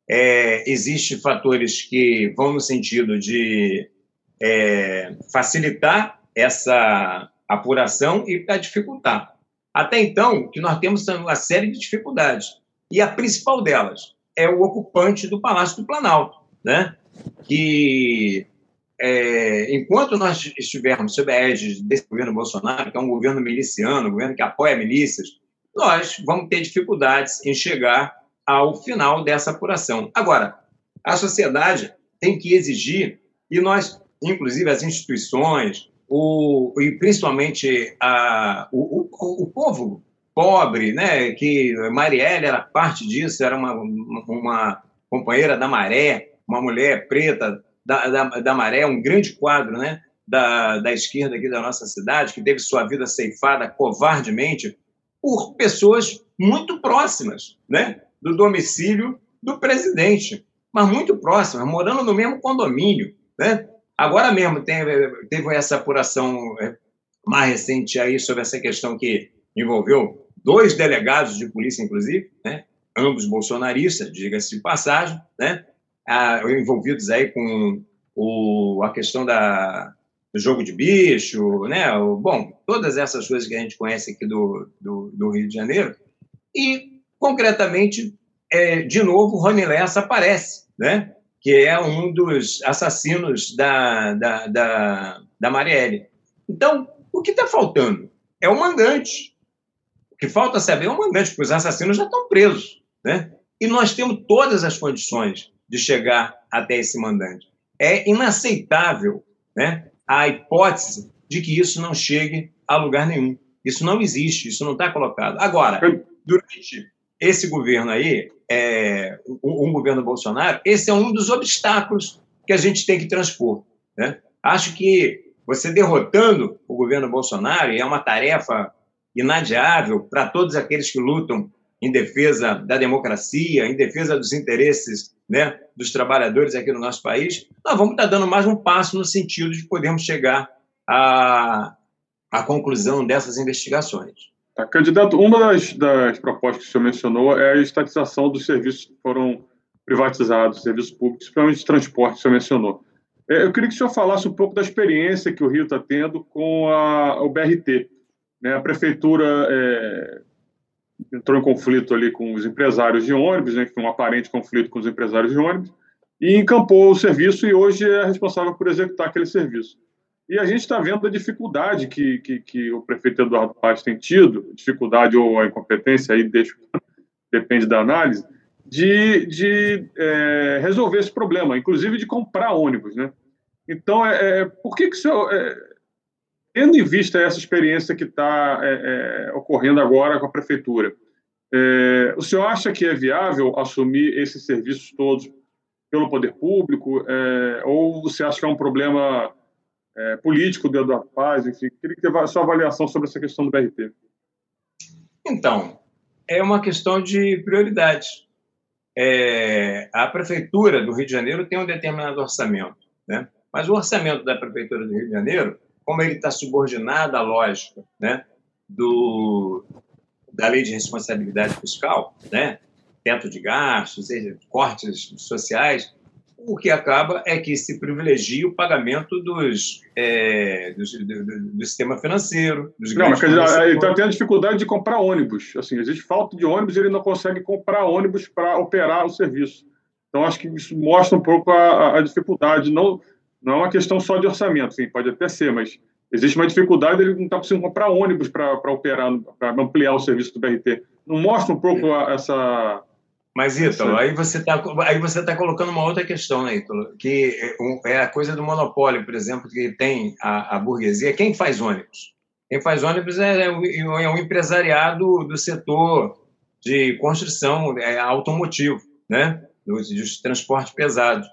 é, existem fatores que vão no sentido de é, facilitar essa apuração e para dificultar. Até então, que nós temos uma série de dificuldades. E a principal delas é o ocupante do Palácio do Planalto, né? que é, enquanto nós estivermos sob a égide desse governo Bolsonaro, que é um governo miliciano, um governo que apoia milícias, nós vamos ter dificuldades em chegar ao final dessa apuração. Agora, a sociedade tem que exigir, e nós, inclusive as instituições, o, e principalmente a, o, o, o povo pobre, né, que Marielle era parte disso, era uma, uma companheira da Maré, uma mulher preta da, da, da Maré, um grande quadro né, da, da esquerda aqui da nossa cidade, que teve sua vida ceifada covardemente por pessoas muito próximas né, do domicílio do presidente, mas muito próximas, morando no mesmo condomínio. Né? Agora mesmo teve, teve essa apuração é, mais recente aí sobre essa questão que envolveu dois delegados de polícia, inclusive, né? ambos bolsonaristas, diga-se de passagem, né? Ah, envolvidos aí com o, a questão da, do jogo de bicho, né? O, bom, todas essas coisas que a gente conhece aqui do, do, do Rio de Janeiro. E, concretamente, é, de novo, Rony Lessa aparece, né? que é um dos assassinos da, da, da, da Marielle. Então, o que está faltando? É o mandante. O que falta saber é o mandante, porque os assassinos já estão presos. Né? E nós temos todas as condições de chegar até esse mandante. É inaceitável né, a hipótese de que isso não chegue a lugar nenhum. Isso não existe, isso não está colocado. Agora, durante esse governo aí, é, um, um, governo Bolsonaro, esse é um dos obstáculos que a gente tem que transpor. Né? Acho que você derrotando o governo Bolsonaro, e é uma tarefa inadiável para todos aqueles que lutam em defesa da democracia, em defesa dos interesses né, dos trabalhadores aqui no nosso país, nós vamos estar dando mais um passo no sentido de podermos chegar à, à conclusão dessas investigações. Tá, candidato, uma das, das propostas que o senhor mencionou é a estatização dos serviços que foram privatizados, serviços públicos, principalmente de transporte, que o senhor mencionou. É, eu queria que o senhor falasse um pouco da experiência que o Rio está tendo com a, o BRT. Né? A prefeitura é, entrou em conflito ali com os empresários de ônibus, né, um aparente conflito com os empresários de ônibus, e encampou o serviço e hoje é responsável por executar aquele serviço. E a gente está vendo a dificuldade que, que, que, o prefeito Eduardo Paz tem tido, dificuldade ou a incompetência, aí deixa, depende da análise, de, de é, resolver esse problema, inclusive de comprar ônibus. Né? Então, é, é por que, que o senhor, é, tendo em vista essa experiência que está é, é, ocorrendo agora com a prefeitura, é, o senhor acha que é viável assumir esses serviços todos pelo poder público? É, ou você acha que é um problema é, político do Eduardo Paz, enfim. Queria ter a sua avaliação sobre essa questão do BRT. Então, é uma questão de prioridades. É, a Prefeitura do Rio de Janeiro tem um determinado orçamento, né? mas o orçamento da Prefeitura do Rio de Janeiro, como ele está subordinado à lógica né, do, da Lei de Responsabilidade Fiscal, né, teto de gastos, cortes sociais, o que acaba é que se privilegia o pagamento dos, é, dos do, do, do, sistema financeiro, dos Não, mas quer dizer, ele está tendo dificuldade de comprar ônibus. Assim, existe falta de ônibus e ele não consegue comprar ônibus para operar o serviço. Então, acho que isso mostra um pouco a, a dificuldade. Não, não é uma questão só de orçamento, sim, pode até ser, mas existe uma dificuldade, ele não está conseguindo comprar ônibus para operar, para ampliar o serviço do BRT. Não mostra um pouco a, essa mas, Ítalo, aí você está aí você tá colocando uma outra questão, né, Ítalo? Que é a coisa do monopólio, por exemplo, que tem a, a burguesia. Quem faz ônibus? Quem faz ônibus é, é, é o empresariado do setor de construção é, automotivo, né? Dos, dos transportes pesados.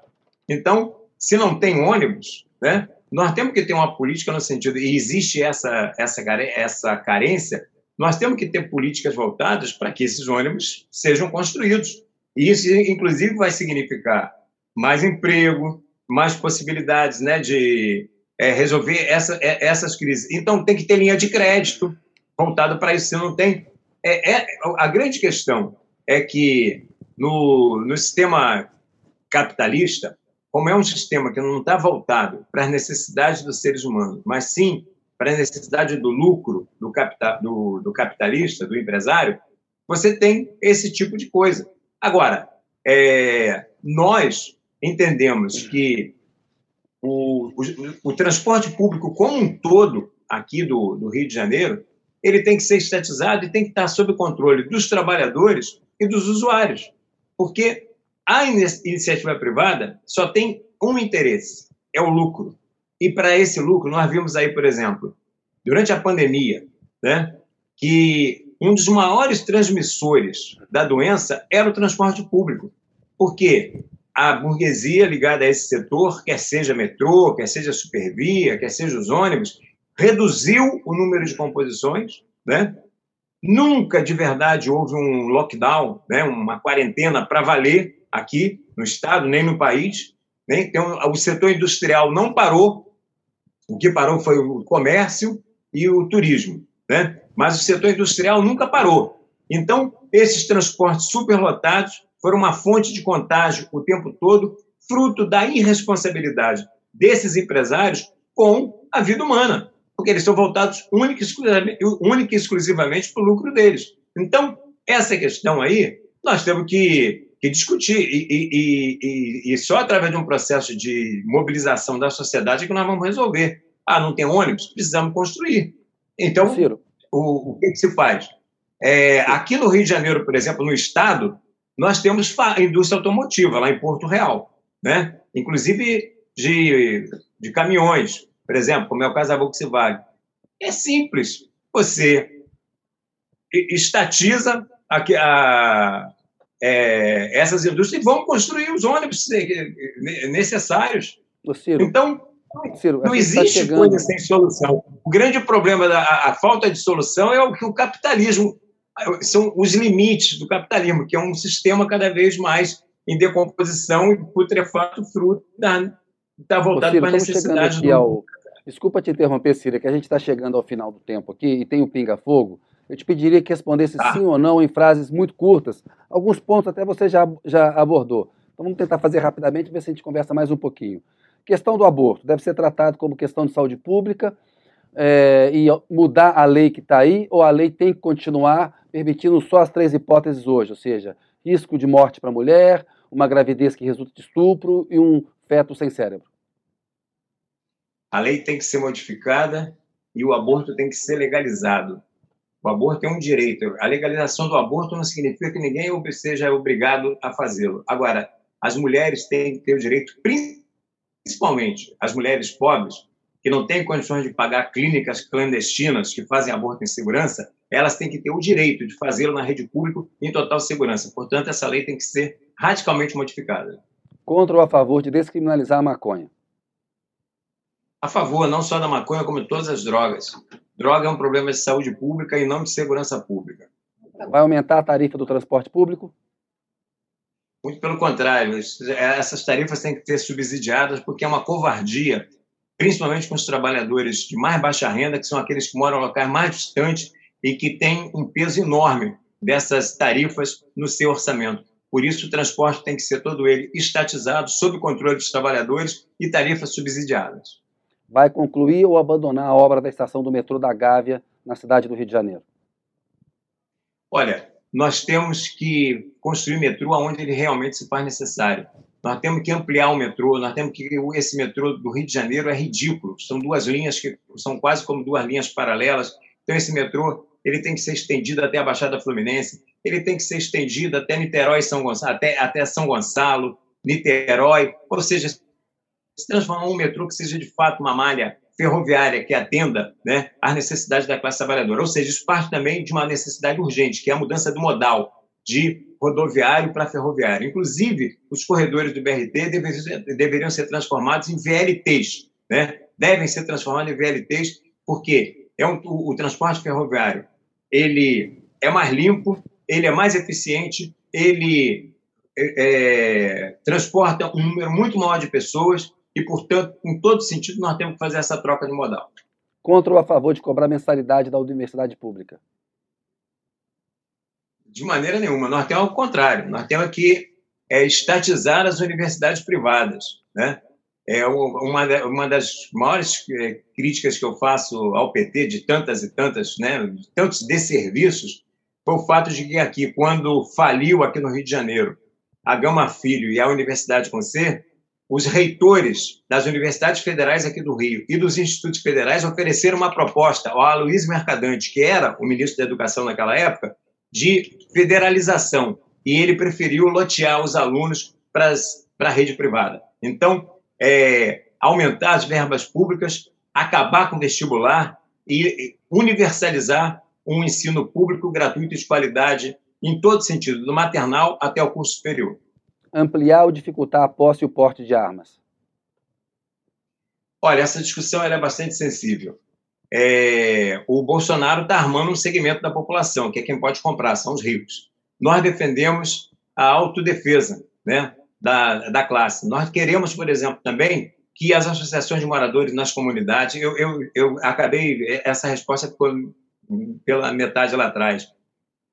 Então, se não tem ônibus, né? Nós temos que ter uma política no sentido, e existe essa, essa, essa carência nós temos que ter políticas voltadas para que esses ônibus sejam construídos. E isso, inclusive, vai significar mais emprego, mais possibilidades né, de é, resolver essa, é, essas crises. Então, tem que ter linha de crédito voltada para isso. Você não tem. É, é, a grande questão é que no, no sistema capitalista, como é um sistema que não está voltado para as necessidades dos seres humanos, mas sim para a necessidade do lucro do, do, do, capitalista, do empresário, você tem esse tipo de coisa. Agora, é, nós entendemos que o, o, o, transporte público como um todo aqui do, do Rio de Janeiro, ele tem que ser estatizado e tem que estar sob o controle dos trabalhadores e dos usuários. Porque a iniciativa privada só tem um interesse, é o lucro. E para esse lucro, nós vimos aí, por exemplo, durante a pandemia, né, que um dos maiores transmissores da doença era o transporte público. Porque a burguesia ligada a esse setor, quer seja metrô, quer seja supervia, quer seja os ônibus, reduziu o número de composições, né? Nunca de verdade houve um lockdown, né, uma quarentena para valer aqui no estado, nem no país. Nem, então, o setor industrial não parou, o que parou foi o comércio e o turismo, né? Mas o setor industrial nunca parou. Então, esses transportes superlotados foram uma fonte de contágio o tempo todo, fruto da irresponsabilidade desses empresários com a vida humana, porque eles são voltados única e exclusivamente para o lucro deles. Então, essa questão aí, nós temos que, que discutir, e, e, e, e, só através de um processo de mobilização da sociedade é que nós vamos resolver. Ah, não tem ônibus? Precisamos construir. Então, o, o que, que, se faz? É, aqui no Rio de Janeiro, por exemplo, no estado, nós temos indústria automotiva lá em Porto Real, né? inclusive de, de caminhões, por exemplo, como é o caso da Volkswagen. É simples. Você estatiza a, a, é, essas indústrias e vão construir os ônibus necessários. Então, Ciro, não tá existe tá coisa sem solução. O grande problema da a, falta de solução é o que o capitalismo são os limites do capitalismo, que é um sistema cada vez mais em decomposição e putrefato fruto da está voltado para a necessidade do... Ao... Desculpa te interromper, Ciro, é que a gente está chegando ao final do tempo aqui e tem o pinga-fogo. Eu te pediria que respondesse ah. sim ou não em frases muito curtas. Alguns pontos até você já, já abordou. Então vamos tentar fazer rapidamente e ver se a gente conversa mais um pouquinho. Questão do aborto deve ser tratado como questão de saúde pública é, e mudar a lei que está aí, ou a lei tem que continuar permitindo só as três hipóteses hoje, ou seja, risco de morte para a mulher, uma gravidez que resulta de estupro e um feto sem cérebro? A lei tem que ser modificada e o aborto tem que ser legalizado. O aborto é um direito. A legalização do aborto não significa que ninguém seja obrigado a fazê-lo. Agora, as mulheres têm que ter o direito, principalmente as mulheres pobres, que não têm condições de pagar clínicas clandestinas que fazem aborto em segurança, elas têm que ter o direito de fazê-lo na rede pública em total segurança. Portanto, essa lei tem que ser radicalmente modificada. Contra ou a favor de descriminalizar a maconha? a favor não só da maconha, como de todas as drogas. Droga é um problema de saúde pública e não de segurança pública. Vai aumentar a tarifa do transporte público? Muito pelo contrário, essas tarifas têm que ser subsidiadas porque é uma covardia, principalmente com os trabalhadores de mais baixa renda, que são aqueles que moram em locais mais distantes e que têm um peso enorme dessas tarifas no seu orçamento. Por isso, o transporte tem que ser todo ele estatizado, sob controle dos trabalhadores e tarifas subsidiadas. Vai concluir ou abandonar a obra da estação do metrô da Gávea, na cidade do Rio de Janeiro? Olha, nós temos que construir metrô onde ele realmente se faz necessário. Nós temos que ampliar o metrô, nós temos que esse metrô do Rio de Janeiro é ridículo. São duas linhas que são quase como duas linhas paralelas. Então esse metrô ele tem que ser estendido até a Baixada Fluminense, ele tem que ser estendido até Niterói, São Gonçalo, até, até São Gonçalo, Niterói, ou seja, se transformar um metrô que seja de fato uma malha ferroviária que atenda né, às necessidades da classe trabalhadora. Ou seja, isso parte também de uma necessidade urgente, que é a mudança do modal de rodoviário para ferroviário. Inclusive, os corredores do BRT deveriam, ser transformados em VLTs, né? devem ser transformados em VLTs, porque é um, o, o transporte ferroviário ele é mais limpo, ele é mais eficiente, ele é, é, transporta um número muito maior de pessoas e, portanto, em todo sentido, nós temos que fazer essa troca de modal. Contra ou a favor de cobrar mensalidade da universidade pública? De maneira nenhuma. Nós temos o contrário. Nós temos que é, estatizar as universidades privadas. Né? É uma, uma das maiores é, críticas que eu faço ao PT, de tantas e tantas, né, de tantos desserviços, foi o fato de que aqui, quando faliu aqui no Rio de Janeiro a Gama Filho e a Universidade com C, os reitores das universidades federais aqui do Rio e dos institutos federais ofereceram uma proposta ao Aloysio Mercadante, que era o ministro da Educação naquela época, de federalização. E ele preferiu lotear os alunos para a rede privada. Então, é, aumentar as verbas públicas, acabar com o vestibular e universalizar um ensino público gratuito e de qualidade em todo sentido, do maternal até o curso superior ampliar ou dificultar a posse e o porte de armas? Olha, essa discussão é bastante sensível. É, o Bolsonaro está armando um segmento da população, que é quem pode comprar, são os ricos. Nós defendemos a autodefesa né, da, da classe. Nós queremos, por exemplo, também que as associações de moradores nas comunidades. Eu, eu, eu acabei, essa resposta ficou pela metade lá atrás,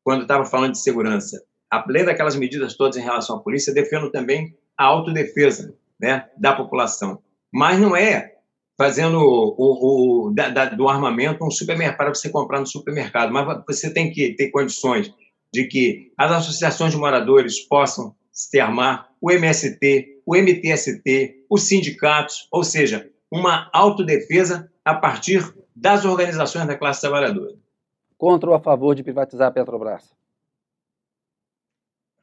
quando estava falando de segurança além daquelas medidas todas em relação à polícia, defendo também a autodefesa né, da população. Mas não é fazendo o, o da, da, do armamento um supermercado para você comprar no supermercado, mas você tem que ter condições de que as associações de moradores possam se armar, o MST, o MTST, os sindicatos, ou seja, uma autodefesa a partir das organizações da classe trabalhadora. Contra ou a favor de privatizar a Petrobras?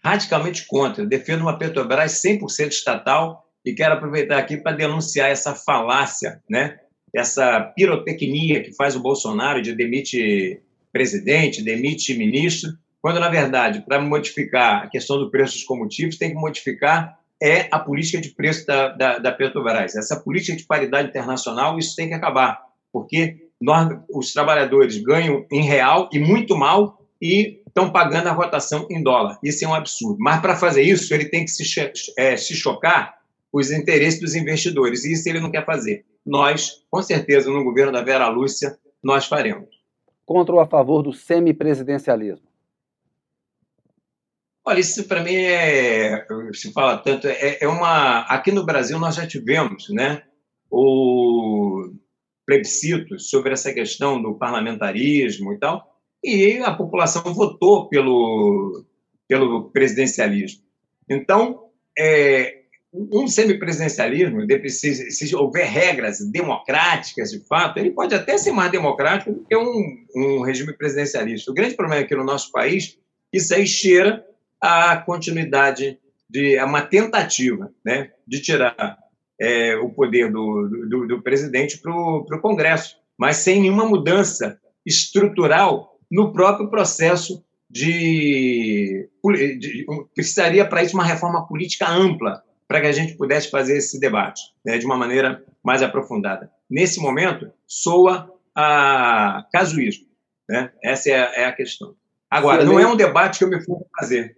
Radicalmente contra. Eu defendo uma Petrobras 100% estatal e quero aproveitar aqui para denunciar essa falácia, né? essa pirotecnia que faz o Bolsonaro de demite presidente, demite ministro, quando, na verdade, para modificar a questão do preço dos combustíveis, tem que modificar é a política de preço da, da, da Petrobras. Essa política de paridade internacional, isso tem que acabar, porque nós, os trabalhadores ganham em real e muito mal e estão pagando a rotação em dólar. Isso é um absurdo. Mas para fazer isso, ele tem que se, é, se chocar os interesses dos investidores. E isso ele não quer fazer. Nós, com certeza, no governo da Vera Lúcia, nós faremos. Contra ou a favor do semipresidencialismo? Olha, isso para mim é, se fala tanto, é, é, uma. Aqui no Brasil nós já tivemos, né, o plebiscito sobre essa questão do parlamentarismo e tal, e a população votou pelo, pelo presidencialismo. Então, é, um semipresidencialismo, se, houver regras democráticas de fato, ele pode até ser mais democrático do que um, um regime presidencialista. O grande problema aqui no nosso país, isso aí cheira a continuidade de uma tentativa né, de tirar é, o poder do, do, do presidente para o Congresso, mas sem nenhuma mudança estrutural no próprio processo de, de precisaria para isso uma reforma política ampla para que a gente pudesse fazer esse debate né, de uma maneira mais aprofundada. nesse momento, soa a casuísmo. Né? Essa é a, é a questão. Agora, não é um debate que eu me for fazer,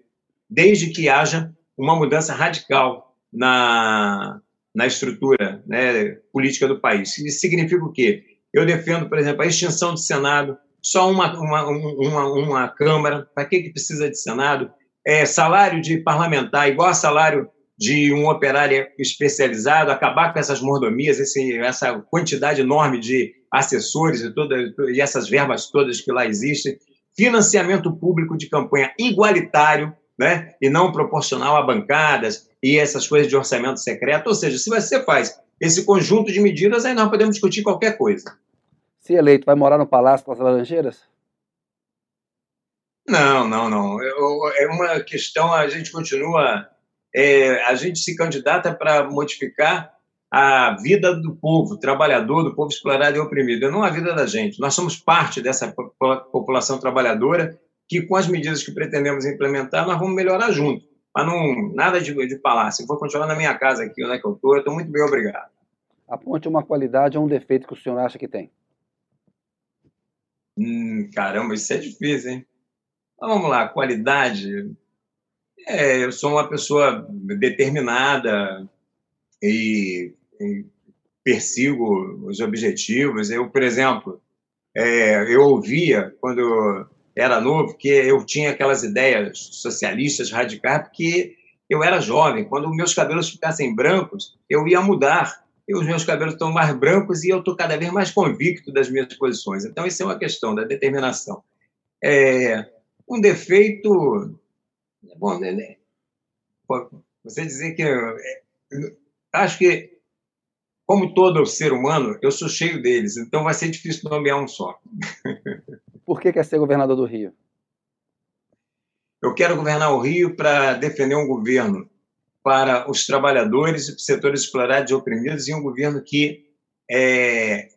desde que haja uma mudança radical na, na estrutura né, política do país. Isso significa o quê? Eu defendo, por exemplo, a extinção do Senado, só uma, uma, uma, uma Câmara, para que, que precisa de Senado? É, salário de parlamentar igual a salário de um operário especializado, acabar com essas mordomias, esse, essa quantidade enorme de assessores e, toda, e essas verbas todas que lá existem, financiamento público de campanha igualitário, né, e não proporcional a bancadas e essas coisas de orçamento secreto. Ou seja, se você faz esse conjunto de medidas, aí nós podemos discutir qualquer coisa. Se eleito, vai morar no Palácio das Laranjeiras? Não, não, não. É uma questão, a gente continua é, a gente se candidata para modificar a vida do povo, trabalhador, do povo explorado e oprimido, não a vida da gente. Nós somos parte dessa população trabalhadora que, com as medidas que pretendemos implementar, nós vamos melhorar junto. Mas não, nada de, de palácio. Eu vou continuar na minha casa aqui, onde é que eu estou. Eu estou muito bem obrigado. Aponte uma qualidade ou um defeito que o senhor acha que tem. Hum, caramba, isso é difícil, hein? Então, vamos lá, qualidade. É, eu sou uma pessoa determinada e, e persigo os objetivos. Eu, por exemplo, é, eu ouvia quando era novo que eu tinha aquelas ideias socialistas radicais porque eu era jovem. Quando meus cabelos ficassem brancos, eu ia mudar. E os meus cabelos estão mais brancos e eu estou cada vez mais convicto das minhas posições. Então, isso é uma questão da determinação. É, um defeito Bom, né, né? você dizer que. É, acho que, como todo ser humano, eu sou cheio deles, então vai ser difícil nomear um só. Por que quer ser governador do Rio? Eu quero governar o Rio para defender um governo para os trabalhadores e setores explorados e oprimidos e um governo que é,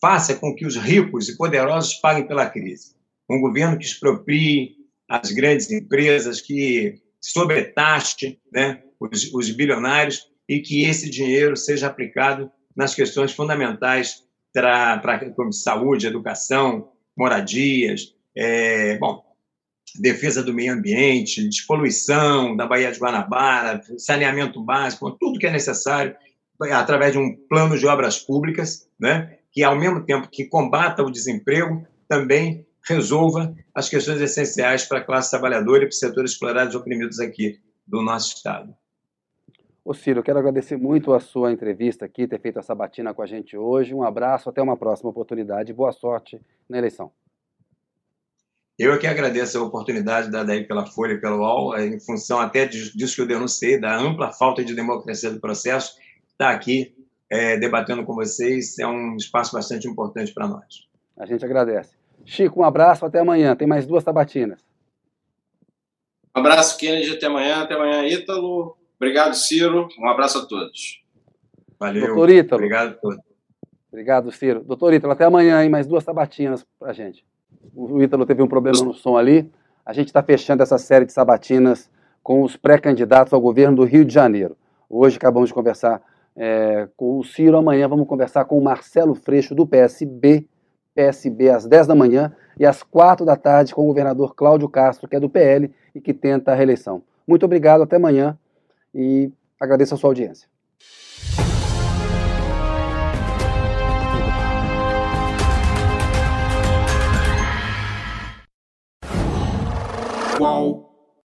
faça com que os ricos e poderosos paguem pela crise. Um governo que exproprie as grandes empresas, que sobretaxe né, os, os bilionários e que esse dinheiro seja aplicado nas questões fundamentais para como saúde, educação, moradias, é, bom, defesa do meio ambiente, despoluição da Baía de Guanabara, saneamento básico, tudo que é necessário através de um plano de obras públicas, né, que ao mesmo tempo que combata o desemprego, também resolva as questões essenciais para a classe trabalhadora e para os setores explorados e oprimidos aqui do nosso Estado. Ô Ciro, quero agradecer muito a sua entrevista aqui, ter feito essa batina com a gente hoje. Um abraço, até uma próxima oportunidade. Boa sorte na eleição. Eu é que agradeço a oportunidade dada aí pela Folha e pelo UOL, em função até disso que eu denunciei, da ampla falta de democracia do processo, estar aqui é, debatendo com vocês é um espaço bastante importante para nós. A gente agradece. Chico, um abraço, até amanhã. Tem mais duas tabatinas. Um abraço, Kennedy, até amanhã. Até amanhã, Ítalo. Obrigado, Ciro. Um abraço a todos. Valeu. Doutor Ítalo. Obrigado a todos. Obrigado, Ciro. Doutor Ítalo, até amanhã, hein? Mais duas tabatinas pra gente. O Ítalo teve um problema no som ali. A gente está fechando essa série de sabatinas com os pré-candidatos ao governo do Rio de Janeiro. Hoje acabamos de conversar é, com o Ciro, amanhã vamos conversar com o Marcelo Freixo, do PSB, PSB às 10 da manhã e às 4 da tarde com o governador Cláudio Castro, que é do PL e que tenta a reeleição. Muito obrigado, até amanhã e agradeço a sua audiência. Qual?